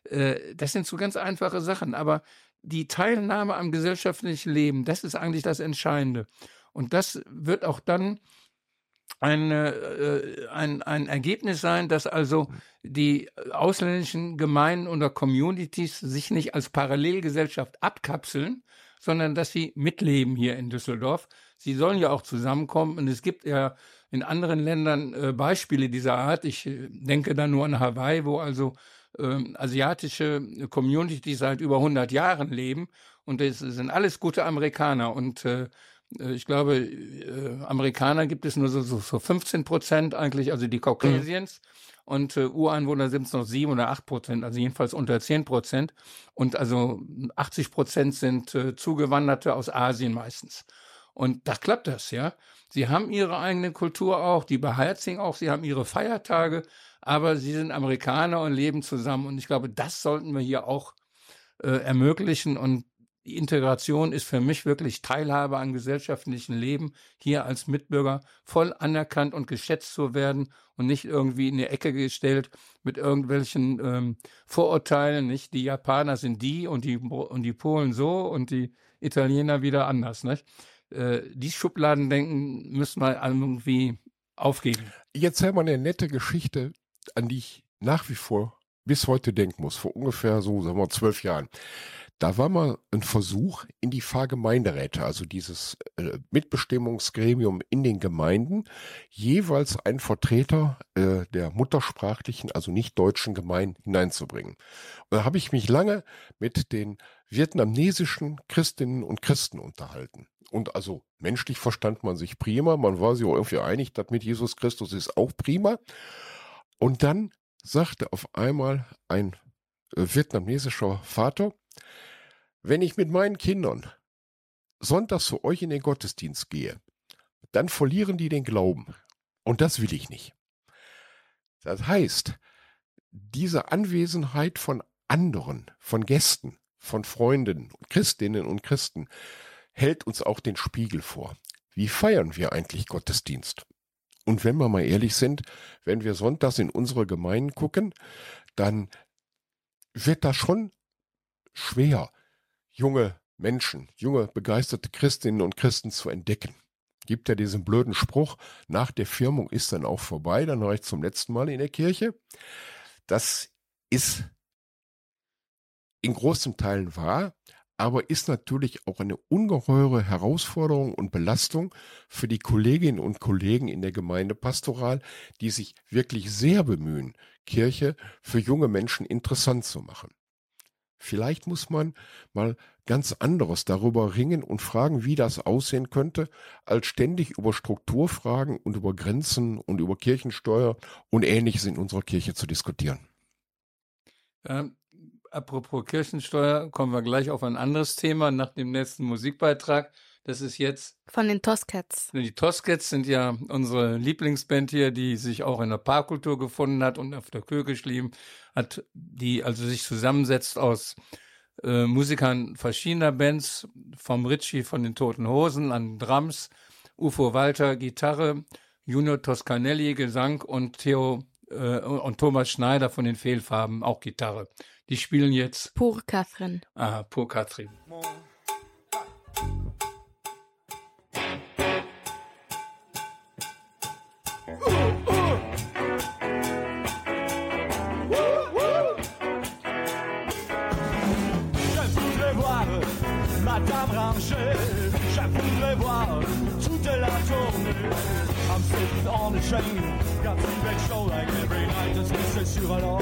Äh, das sind so ganz einfache Sachen, aber die Teilnahme am gesellschaftlichen Leben, das ist eigentlich das Entscheidende. Und das wird auch dann eine, äh, ein, ein Ergebnis sein, dass also die ausländischen Gemeinden oder Communities sich nicht als Parallelgesellschaft abkapseln, sondern dass sie mitleben hier in Düsseldorf. Sie sollen ja auch zusammenkommen und es gibt ja in anderen Ländern äh, Beispiele dieser Art. Ich äh, denke da nur an Hawaii, wo also ähm, asiatische Communities seit über 100 Jahren leben und es sind alles gute Amerikaner und äh, Äh, Ich glaube, äh, Amerikaner gibt es nur so, so, so 15 Prozent eigentlich, also die Caucasians. Und äh, Ureinwohner sind es noch sieben oder acht Prozent, also jedenfalls unter 10 Prozent. Und also 80 Prozent sind äh, Zugewanderte aus Asien meistens. Und da klappt das, ja. Sie haben ihre eigene Kultur auch, die beheizigen auch, sie haben ihre Feiertage, aber sie sind Amerikaner und leben zusammen. Und ich glaube, das sollten wir hier auch äh, ermöglichen. Und die Integration ist für mich wirklich Teilhabe an gesellschaftlichem Leben, hier als Mitbürger voll anerkannt und geschätzt zu werden und nicht irgendwie in die Ecke gestellt mit irgendwelchen ähm, Vorurteilen. Nicht die Japaner sind die und die und die Polen so und die Italiener wieder anders. Nicht? Äh, die Schubladendenken müssen wir irgendwie aufgeben. Jetzt haben wir eine nette Geschichte, an die ich nach wie vor bis heute denken muss. Vor ungefähr so, sagen wir, zwölf Jahren. Da war mal ein Versuch in die Pfarrgemeinderäte, also dieses äh, Mitbestimmungsgremium in den Gemeinden, jeweils einen Vertreter äh, der muttersprachlichen, also nicht deutschen Gemeinden hineinzubringen. Und da habe ich mich lange mit den vietnamesischen Christinnen und Christen unterhalten. Und also menschlich verstand man sich prima, man war sich auch irgendwie einig, dass mit Jesus Christus ist auch prima. Und dann sagte auf einmal ein äh, vietnamesischer Vater, wenn ich mit meinen Kindern sonntags zu euch in den Gottesdienst gehe, dann verlieren die den Glauben. Und das will ich nicht. Das heißt, diese Anwesenheit von anderen, von Gästen, von Freunden, Christinnen und Christen, hält uns auch den Spiegel vor. Wie feiern wir eigentlich Gottesdienst? Und wenn wir mal ehrlich sind, wenn wir sonntags in unsere Gemeinden gucken, dann wird das schon schwer, junge Menschen, junge begeisterte Christinnen und Christen zu entdecken. Gibt ja diesen blöden Spruch, nach der Firmung ist dann auch vorbei, dann war ich zum letzten Mal in der Kirche. Das ist in großen Teilen wahr, aber ist natürlich auch eine ungeheure Herausforderung und Belastung für die Kolleginnen und Kollegen in der Gemeindepastoral, die sich wirklich sehr bemühen, Kirche für junge Menschen interessant zu machen. Vielleicht muss man mal ganz anderes darüber ringen und fragen, wie das aussehen könnte, als ständig über Strukturfragen und über Grenzen und über Kirchensteuer und ähnliches in unserer Kirche zu diskutieren. Ähm, apropos Kirchensteuer, kommen wir gleich auf ein anderes Thema nach dem nächsten Musikbeitrag. Das ist jetzt, Von den Toscats. die Toscats sind ja unsere Lieblingsband hier, die sich auch in der Parkkultur gefunden hat und auf der Kö geschrieben hat, die also sich zusammensetzt aus äh, Musikern verschiedener Bands, vom Ritchie von den Toten Hosen an Drums, Ufo Walter Gitarre, Junior Toscanelli Gesang und Theo äh, und Thomas Schneider von den Fehlfarben auch Gitarre. Die spielen jetzt Pur Catherine. ah, Pur Katrin. Madame Rangel. Je voudrais voir toute la tournée. I'm sitting on the train. Got the big show like every night. Just c'est sur alors.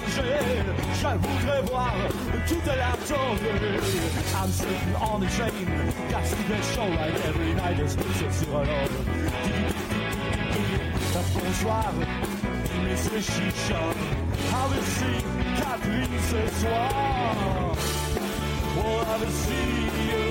Ranger. Je voudrais voir toute la tournée. I'm sitting on the train. Got to get show like every night. It's music sur un ordre. Bonsoir, Monsieur Chichon. Have a seat, Catherine ce soir. We'll have to see you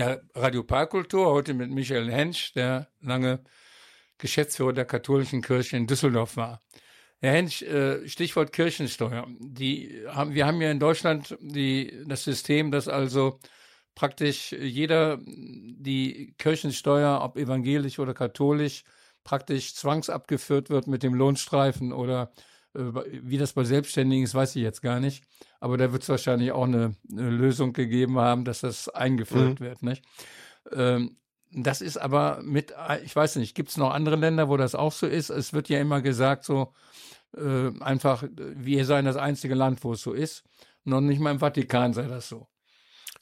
Ja, Radio Parkkultur, heute mit Michael Hensch, der lange Geschäftsführer der katholischen Kirche in Düsseldorf war. Herr Hensch, äh, Stichwort Kirchensteuer. Die haben, wir haben ja in Deutschland die, das System, dass also praktisch jeder die Kirchensteuer, ob evangelisch oder katholisch, praktisch zwangsabgeführt wird mit dem Lohnstreifen oder wie das bei Selbstständigen ist, weiß ich jetzt gar nicht. Aber da wird es wahrscheinlich auch eine, eine Lösung gegeben haben, dass das eingeführt wird. Nicht? Ähm, das ist aber mit, ich weiß nicht, gibt es noch andere Länder, wo das auch so ist? Es wird ja immer gesagt, so äh, einfach, wir seien das einzige Land, wo es so ist. Noch nicht mal im Vatikan sei das so.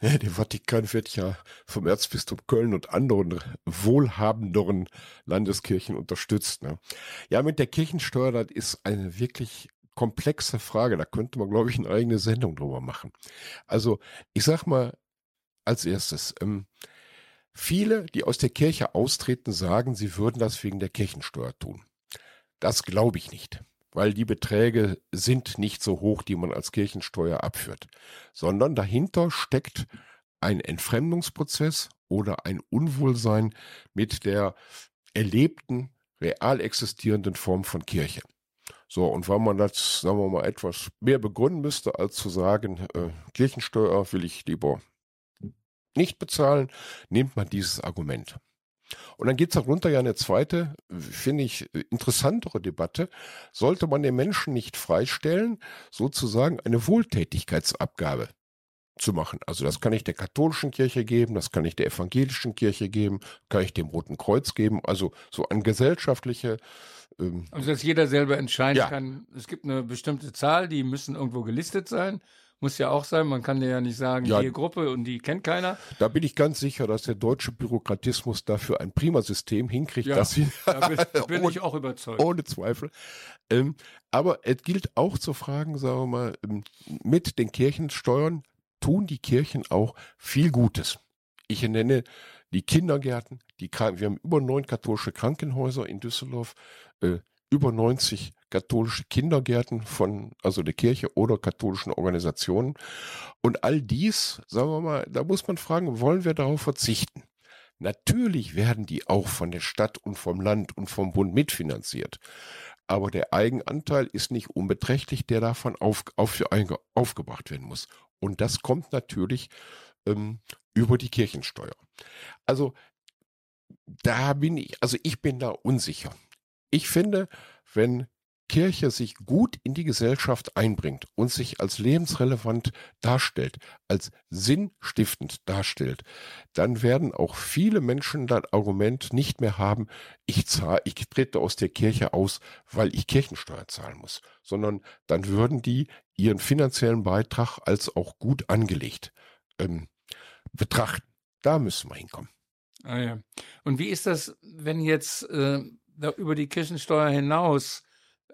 Ja, der Vatikan wird ja vom Erzbistum Köln und anderen wohlhabenderen Landeskirchen unterstützt. Ne? Ja, mit der Kirchensteuer, das ist eine wirklich komplexe Frage. Da könnte man, glaube ich, eine eigene Sendung drüber machen. Also, ich sag mal als erstes, ähm, viele, die aus der Kirche austreten, sagen, sie würden das wegen der Kirchensteuer tun. Das glaube ich nicht, weil die Beträge sind nicht so hoch, die man als Kirchensteuer abführt, sondern dahinter steckt ein Entfremdungsprozess oder ein Unwohlsein mit der erlebten, real existierenden Form von Kirche. So, und weil man das, sagen wir mal, etwas mehr begründen müsste, als zu sagen, äh, Kirchensteuer will ich lieber nicht bezahlen, nimmt man dieses Argument. Und dann geht es darunter ja eine zweite, finde ich, interessantere Debatte. Sollte man den Menschen nicht freistellen, sozusagen eine Wohltätigkeitsabgabe zu machen? Also das kann ich der katholischen Kirche geben, das kann ich der evangelischen Kirche geben, kann ich dem Roten Kreuz geben. Also so an gesellschaftliche ähm, Also, dass jeder selber entscheiden Ja. kann, es gibt eine bestimmte Zahl, die müssen irgendwo gelistet sein. Muss ja auch sein, man kann ja nicht sagen, Ja. die Gruppe und die kennt keiner. Da bin ich ganz sicher, dass der deutsche Bürokratismus dafür ein prima System hinkriegt, Ja, dass sie Da bin, bin ohne, ich auch überzeugt. ohne Zweifel. Ähm, aber es gilt auch zu fragen, sagen wir mal, ähm, mit den Kirchensteuern tun die Kirchen auch viel Gutes. Ich nenne die Kindergärten, die wir haben über neun katholische Krankenhäuser in Düsseldorf, äh, über 90 katholische Kindergärten von, also der Kirche oder katholischen Organisationen. Und all dies, sagen wir mal, da muss man fragen, wollen wir darauf verzichten? Natürlich werden die auch von der Stadt und vom Land und vom Bund mitfinanziert. Aber der Eigenanteil ist nicht unbeträchtlich, der davon auf, auf, aufgebracht werden muss. Und das kommt natürlich ähm, über die Kirchensteuer. Also da bin ich, also ich bin da unsicher. Ich finde, wenn Kirche sich gut in die Gesellschaft einbringt und sich als lebensrelevant darstellt, als sinnstiftend darstellt, dann werden auch viele Menschen das Argument nicht mehr haben, ich zahle, ich trete aus der Kirche aus, weil ich Kirchensteuer zahlen muss, sondern dann würden die ihren finanziellen Beitrag als auch gut angelegt ähm, betrachten. Da müssen wir hinkommen. Ah, ja. Und wie ist das, wenn jetzt äh, über die Kirchensteuer hinaus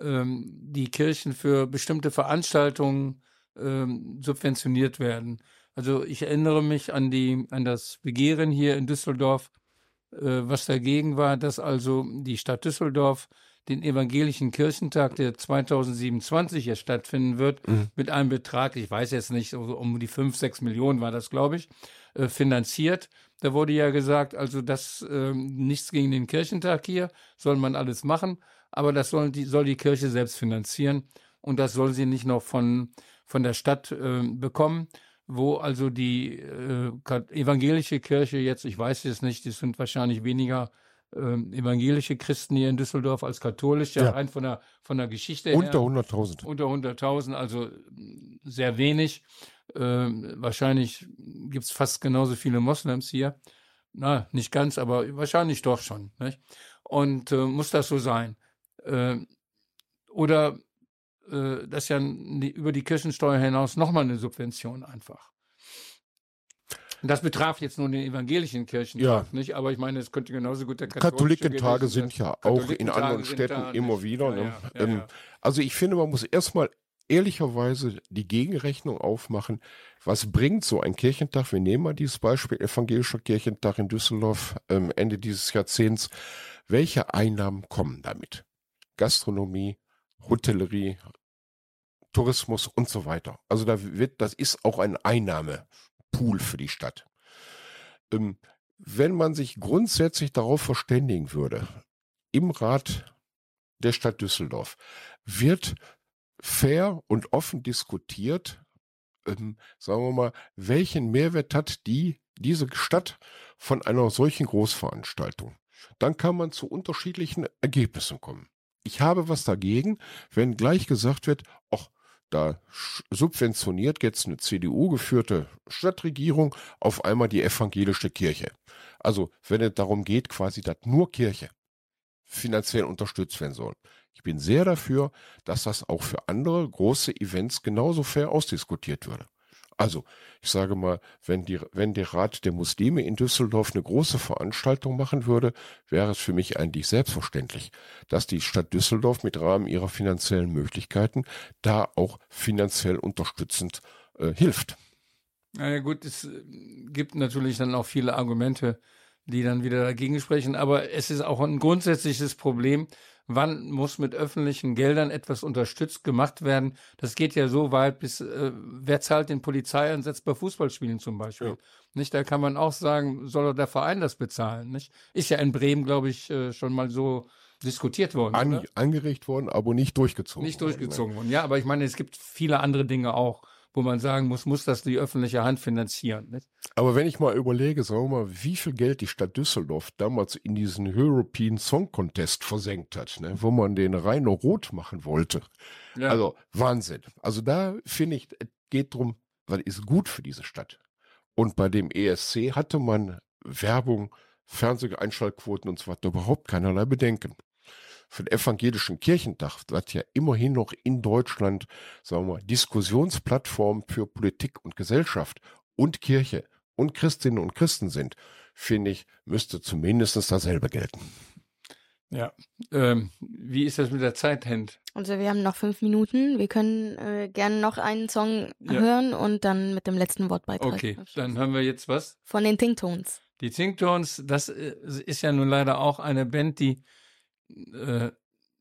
ähm, die Kirchen für bestimmte Veranstaltungen ähm, subventioniert werden? Also ich erinnere mich an die an das Begehren hier in Düsseldorf, äh, was dagegen war, dass also die Stadt Düsseldorf den evangelischen Kirchentag, der 2027 jetzt stattfinden wird, Mhm. mit einem Betrag, ich weiß jetzt nicht, um die fünf, sechs Millionen war das, glaube ich, äh, finanziert. Da wurde ja gesagt, also das ähm, nichts gegen den Kirchentag hier, soll man alles machen, aber das soll die, soll die Kirche selbst finanzieren und das soll sie nicht noch von, von der Stadt äh, bekommen, wo also die äh, evangelische Kirche jetzt, ich weiß es nicht, das sind wahrscheinlich weniger ähm, evangelische Christen hier in Düsseldorf als katholisch, ja, rein von der, von der Geschichte Unter her. 100.000. Unter 100.000, also sehr wenig. Ähm, wahrscheinlich gibt es fast genauso viele Moslems hier. Na, nicht ganz, aber wahrscheinlich doch schon. Nicht? Und äh, muss das so sein? Ähm, oder äh, das ist ja über die Kirchensteuer hinaus nochmal eine Subvention einfach. Und Das betraf jetzt nur den evangelischen Kirchentag, nicht? Aber ich meine, es könnte genauso gut der katholische Katholikentage sind ja auch in anderen Städten immer nicht? wieder. Ja, Ne? ja, ja, ähm, ja. Also ich finde, man muss erstmal ehrlicherweise die Gegenrechnung aufmachen. Was bringt so ein Kirchentag? Wir nehmen mal dieses Beispiel evangelischer Kirchentag in Düsseldorf ähm, Ende dieses Jahrzehnts. Welche Einnahmen kommen damit? Gastronomie, Hotellerie, Tourismus und so weiter. Also da wird, das ist auch ein Einnahmepool für die Stadt. Ähm, wenn man sich grundsätzlich darauf verständigen würde, im Rat der Stadt Düsseldorf wird fair und offen diskutiert, ähm, sagen wir mal, welchen Mehrwert hat die, diese Stadt von einer solchen Großveranstaltung. Dann kann man zu unterschiedlichen Ergebnissen kommen. Ich habe was dagegen, wenn gleich gesagt wird, ach, da subventioniert jetzt eine CDU-geführte Stadtregierung auf einmal die evangelische Kirche. Also, wenn es darum geht, quasi, dass nur Kirche finanziell unterstützt werden soll. Ich bin sehr dafür, dass das auch für andere große Events genauso fair ausdiskutiert würde. Also, ich sage mal, wenn, die, wenn der Rat der Muslime in Düsseldorf eine große Veranstaltung machen würde, wäre es für mich eigentlich selbstverständlich, dass die Stadt Düsseldorf mit Rahmen ihrer finanziellen Möglichkeiten da auch finanziell unterstützend äh, hilft. Naja gut, es äh, gibt natürlich dann auch viele Argumente, die dann wieder dagegen sprechen, aber es ist auch ein grundsätzliches Problem, wann muss mit öffentlichen Geldern etwas unterstützt gemacht werden. Das geht ja so weit, bis äh, wer zahlt den Polizeieinsatz bei Fußballspielen zum Beispiel. Ja. Nicht, da kann man auch sagen, soll der Verein das bezahlen. Nicht? Ist ja in Bremen, glaube ich, äh, schon mal so diskutiert worden. An, angeregt worden, aber nicht durchgezogen. Nicht durchgezogen worden. Ja, aber ich meine, es gibt viele andere Dinge auch, wo man sagen muss, muss das die öffentliche Hand finanzieren. Nicht? Aber wenn ich mal überlege, sagen wir mal, wie viel Geld die Stadt Düsseldorf damals in diesen European Song Contest versenkt hat, ne, wo man den Rhein rot machen wollte. Ja. Also Wahnsinn. Also da finde ich, es geht drum, was ist gut für diese Stadt. Und bei dem ESC hatte man Werbung, Fernseheinschaltquoten und so weiter überhaupt keinerlei Bedenken. Für den evangelischen Kirchentag, was ja immerhin noch in Deutschland, sagen wir mal, Diskussionsplattform für Politik und Gesellschaft und Kirche und Christinnen und Christen sind, finde ich, müsste zumindest dasselbe gelten. Ja. Ähm, wie ist das mit der Zeit, Hend? Also wir haben noch fünf Minuten. Wir können äh, gerne noch einen Song Ja. hören und dann mit dem letzten Wortbeitrag. Okay, abschließen. dann hören wir jetzt was. Von den Think Tones. Die Thinktones, das äh, ist ja nun leider auch eine Band, die äh,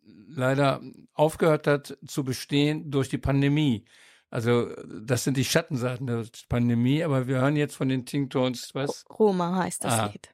leider aufgehört hat zu bestehen durch die Pandemie. Also das sind die Schattenseiten der Pandemie, aber wir hören jetzt von den Thinktones was? Roma heißt das Ah. Lied.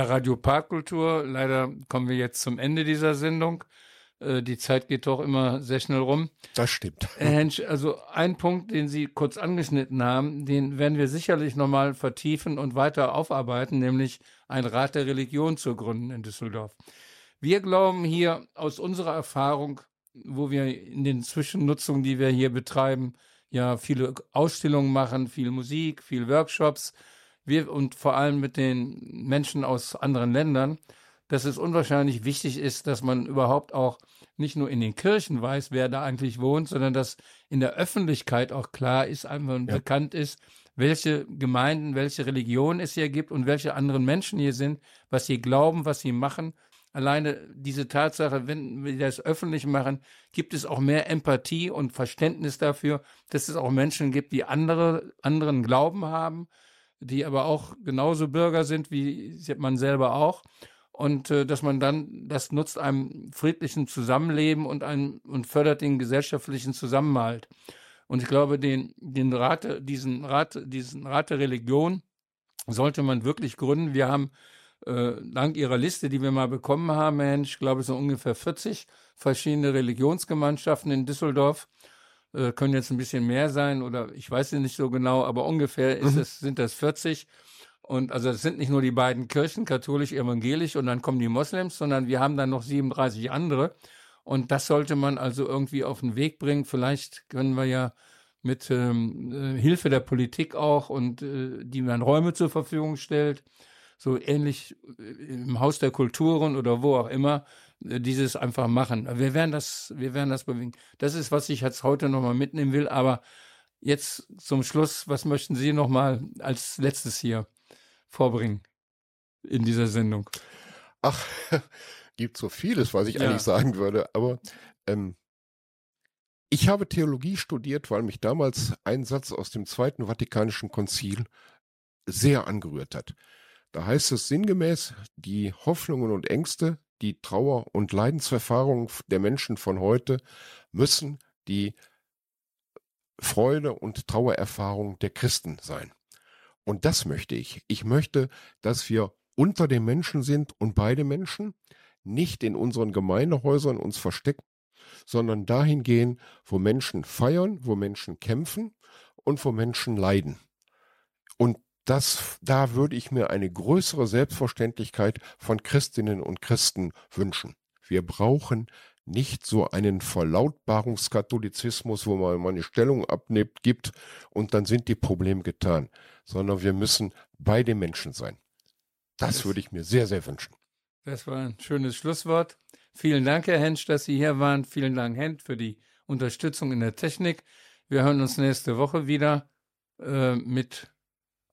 Ja, Radio Parkkultur. Leider kommen wir jetzt zum Ende dieser Sendung. Äh, Die Zeit geht doch immer sehr schnell rum. Das stimmt. Herr Hensch, also ein Punkt, den Sie kurz angeschnitten haben, den werden wir sicherlich nochmal vertiefen und weiter aufarbeiten, nämlich ein Rat der Religion zu gründen in Düsseldorf. Wir glauben hier aus unserer Erfahrung, wo wir in den Zwischennutzungen, die wir hier betreiben, ja viele Ausstellungen machen, viel Musik, viel Workshops, wir und vor allem mit den Menschen aus anderen Ländern, dass es unwahrscheinlich wichtig ist, dass man überhaupt auch nicht nur in den Kirchen weiß, wer da eigentlich wohnt, sondern dass in der Öffentlichkeit auch klar ist, einfach Ja. bekannt ist, welche Gemeinden, welche Religionen es hier gibt und welche anderen Menschen hier sind, was sie glauben, was sie machen. Alleine diese Tatsache, wenn wir das öffentlich machen, gibt es auch mehr Empathie und Verständnis dafür, dass es auch Menschen gibt, die andere, anderen Glauben haben, die aber auch genauso Bürger sind wie man selber auch. Und äh, dass man dann das nutzt einem friedlichen Zusammenleben und einem und fördert den gesellschaftlichen Zusammenhalt. Und ich glaube, den, den Rat, diesen Rat, diesen Rat der Religion sollte man wirklich gründen. Wir haben äh, dank Ihrer Liste, die wir mal bekommen haben, Herr Hensch, ich glaube, es sind ungefähr 40 verschiedene Religionsgemeinschaften in Düsseldorf. Äh, können jetzt ein bisschen mehr sein oder ich weiß es nicht so genau, aber ungefähr ist es, sind das 40. Und also es sind nicht nur die beiden Kirchen, katholisch, evangelisch und dann kommen die Moslems, sondern wir haben dann noch 37 andere. Und das sollte man also irgendwie auf den Weg bringen. Vielleicht können wir ja mit ähm, äh, Hilfe der Politik auch und äh, die man Räume zur Verfügung stellt, so ähnlich äh, im Haus der Kulturen oder wo auch immer, dieses einfach machen. Wir werden das, wir werden das bewegen. Das ist, was ich jetzt heute nochmal mitnehmen will. Aber jetzt zum Schluss, was möchten Sie nochmal als letztes hier vorbringen in dieser Sendung? Ach, gibt so vieles, was ich Ja. eigentlich sagen würde, aber ähm, ich habe Theologie studiert, weil mich damals ein Satz aus dem Zweiten Vatikanischen Konzil sehr angerührt hat. Da heißt es sinngemäß, die Hoffnungen und Ängste, die Trauer und Leidenserfahrungen der Menschen von heute müssen die Freude und Trauererfahrung der Christen sein. Und das möchte ich. Ich möchte, dass wir unter den Menschen sind und beide Menschen, nicht in unseren Gemeindehäusern uns verstecken, sondern dahin gehen, wo Menschen feiern, wo Menschen kämpfen und wo Menschen leiden. Und das, da würde ich mir eine größere Selbstverständlichkeit von Christinnen und Christen wünschen. Wir brauchen nicht so einen Verlautbarungskatholizismus, wo man mal eine Stellung abnimmt, gibt und dann sind die Probleme getan, sondern wir müssen bei den Menschen sein. Das, das würde ich mir sehr, sehr wünschen. Das war ein schönes Schlusswort. Vielen Dank, Herr Hensch, dass Sie hier waren. Vielen Dank, Hent, für die Unterstützung in der Technik. Wir hören uns nächste Woche wieder äh, mit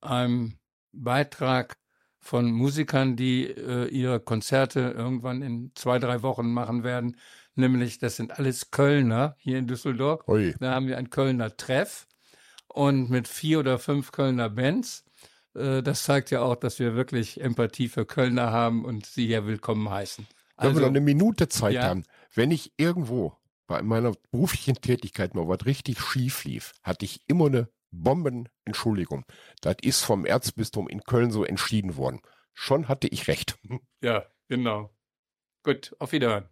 einem Beitrag von Musikern, die äh, ihre Konzerte irgendwann in zwei, drei Wochen machen werden. Nämlich, das sind alles Kölner hier in Düsseldorf. Ui. Da haben wir ein Kölner Treff und mit vier oder fünf Kölner Bands. Äh, das zeigt ja auch, dass wir wirklich Empathie für Kölner haben und sie hier willkommen heißen. Also, Wenn wir also noch eine Minute Zeit ja. haben. Wenn ich irgendwo bei meiner beruflichen Tätigkeit mal was richtig schief lief, hatte ich immer eine Bomben, Entschuldigung. Das ist vom Erzbistum in Köln so entschieden worden. Schon hatte ich recht. Ja, genau. Gut, auf Wiederhören.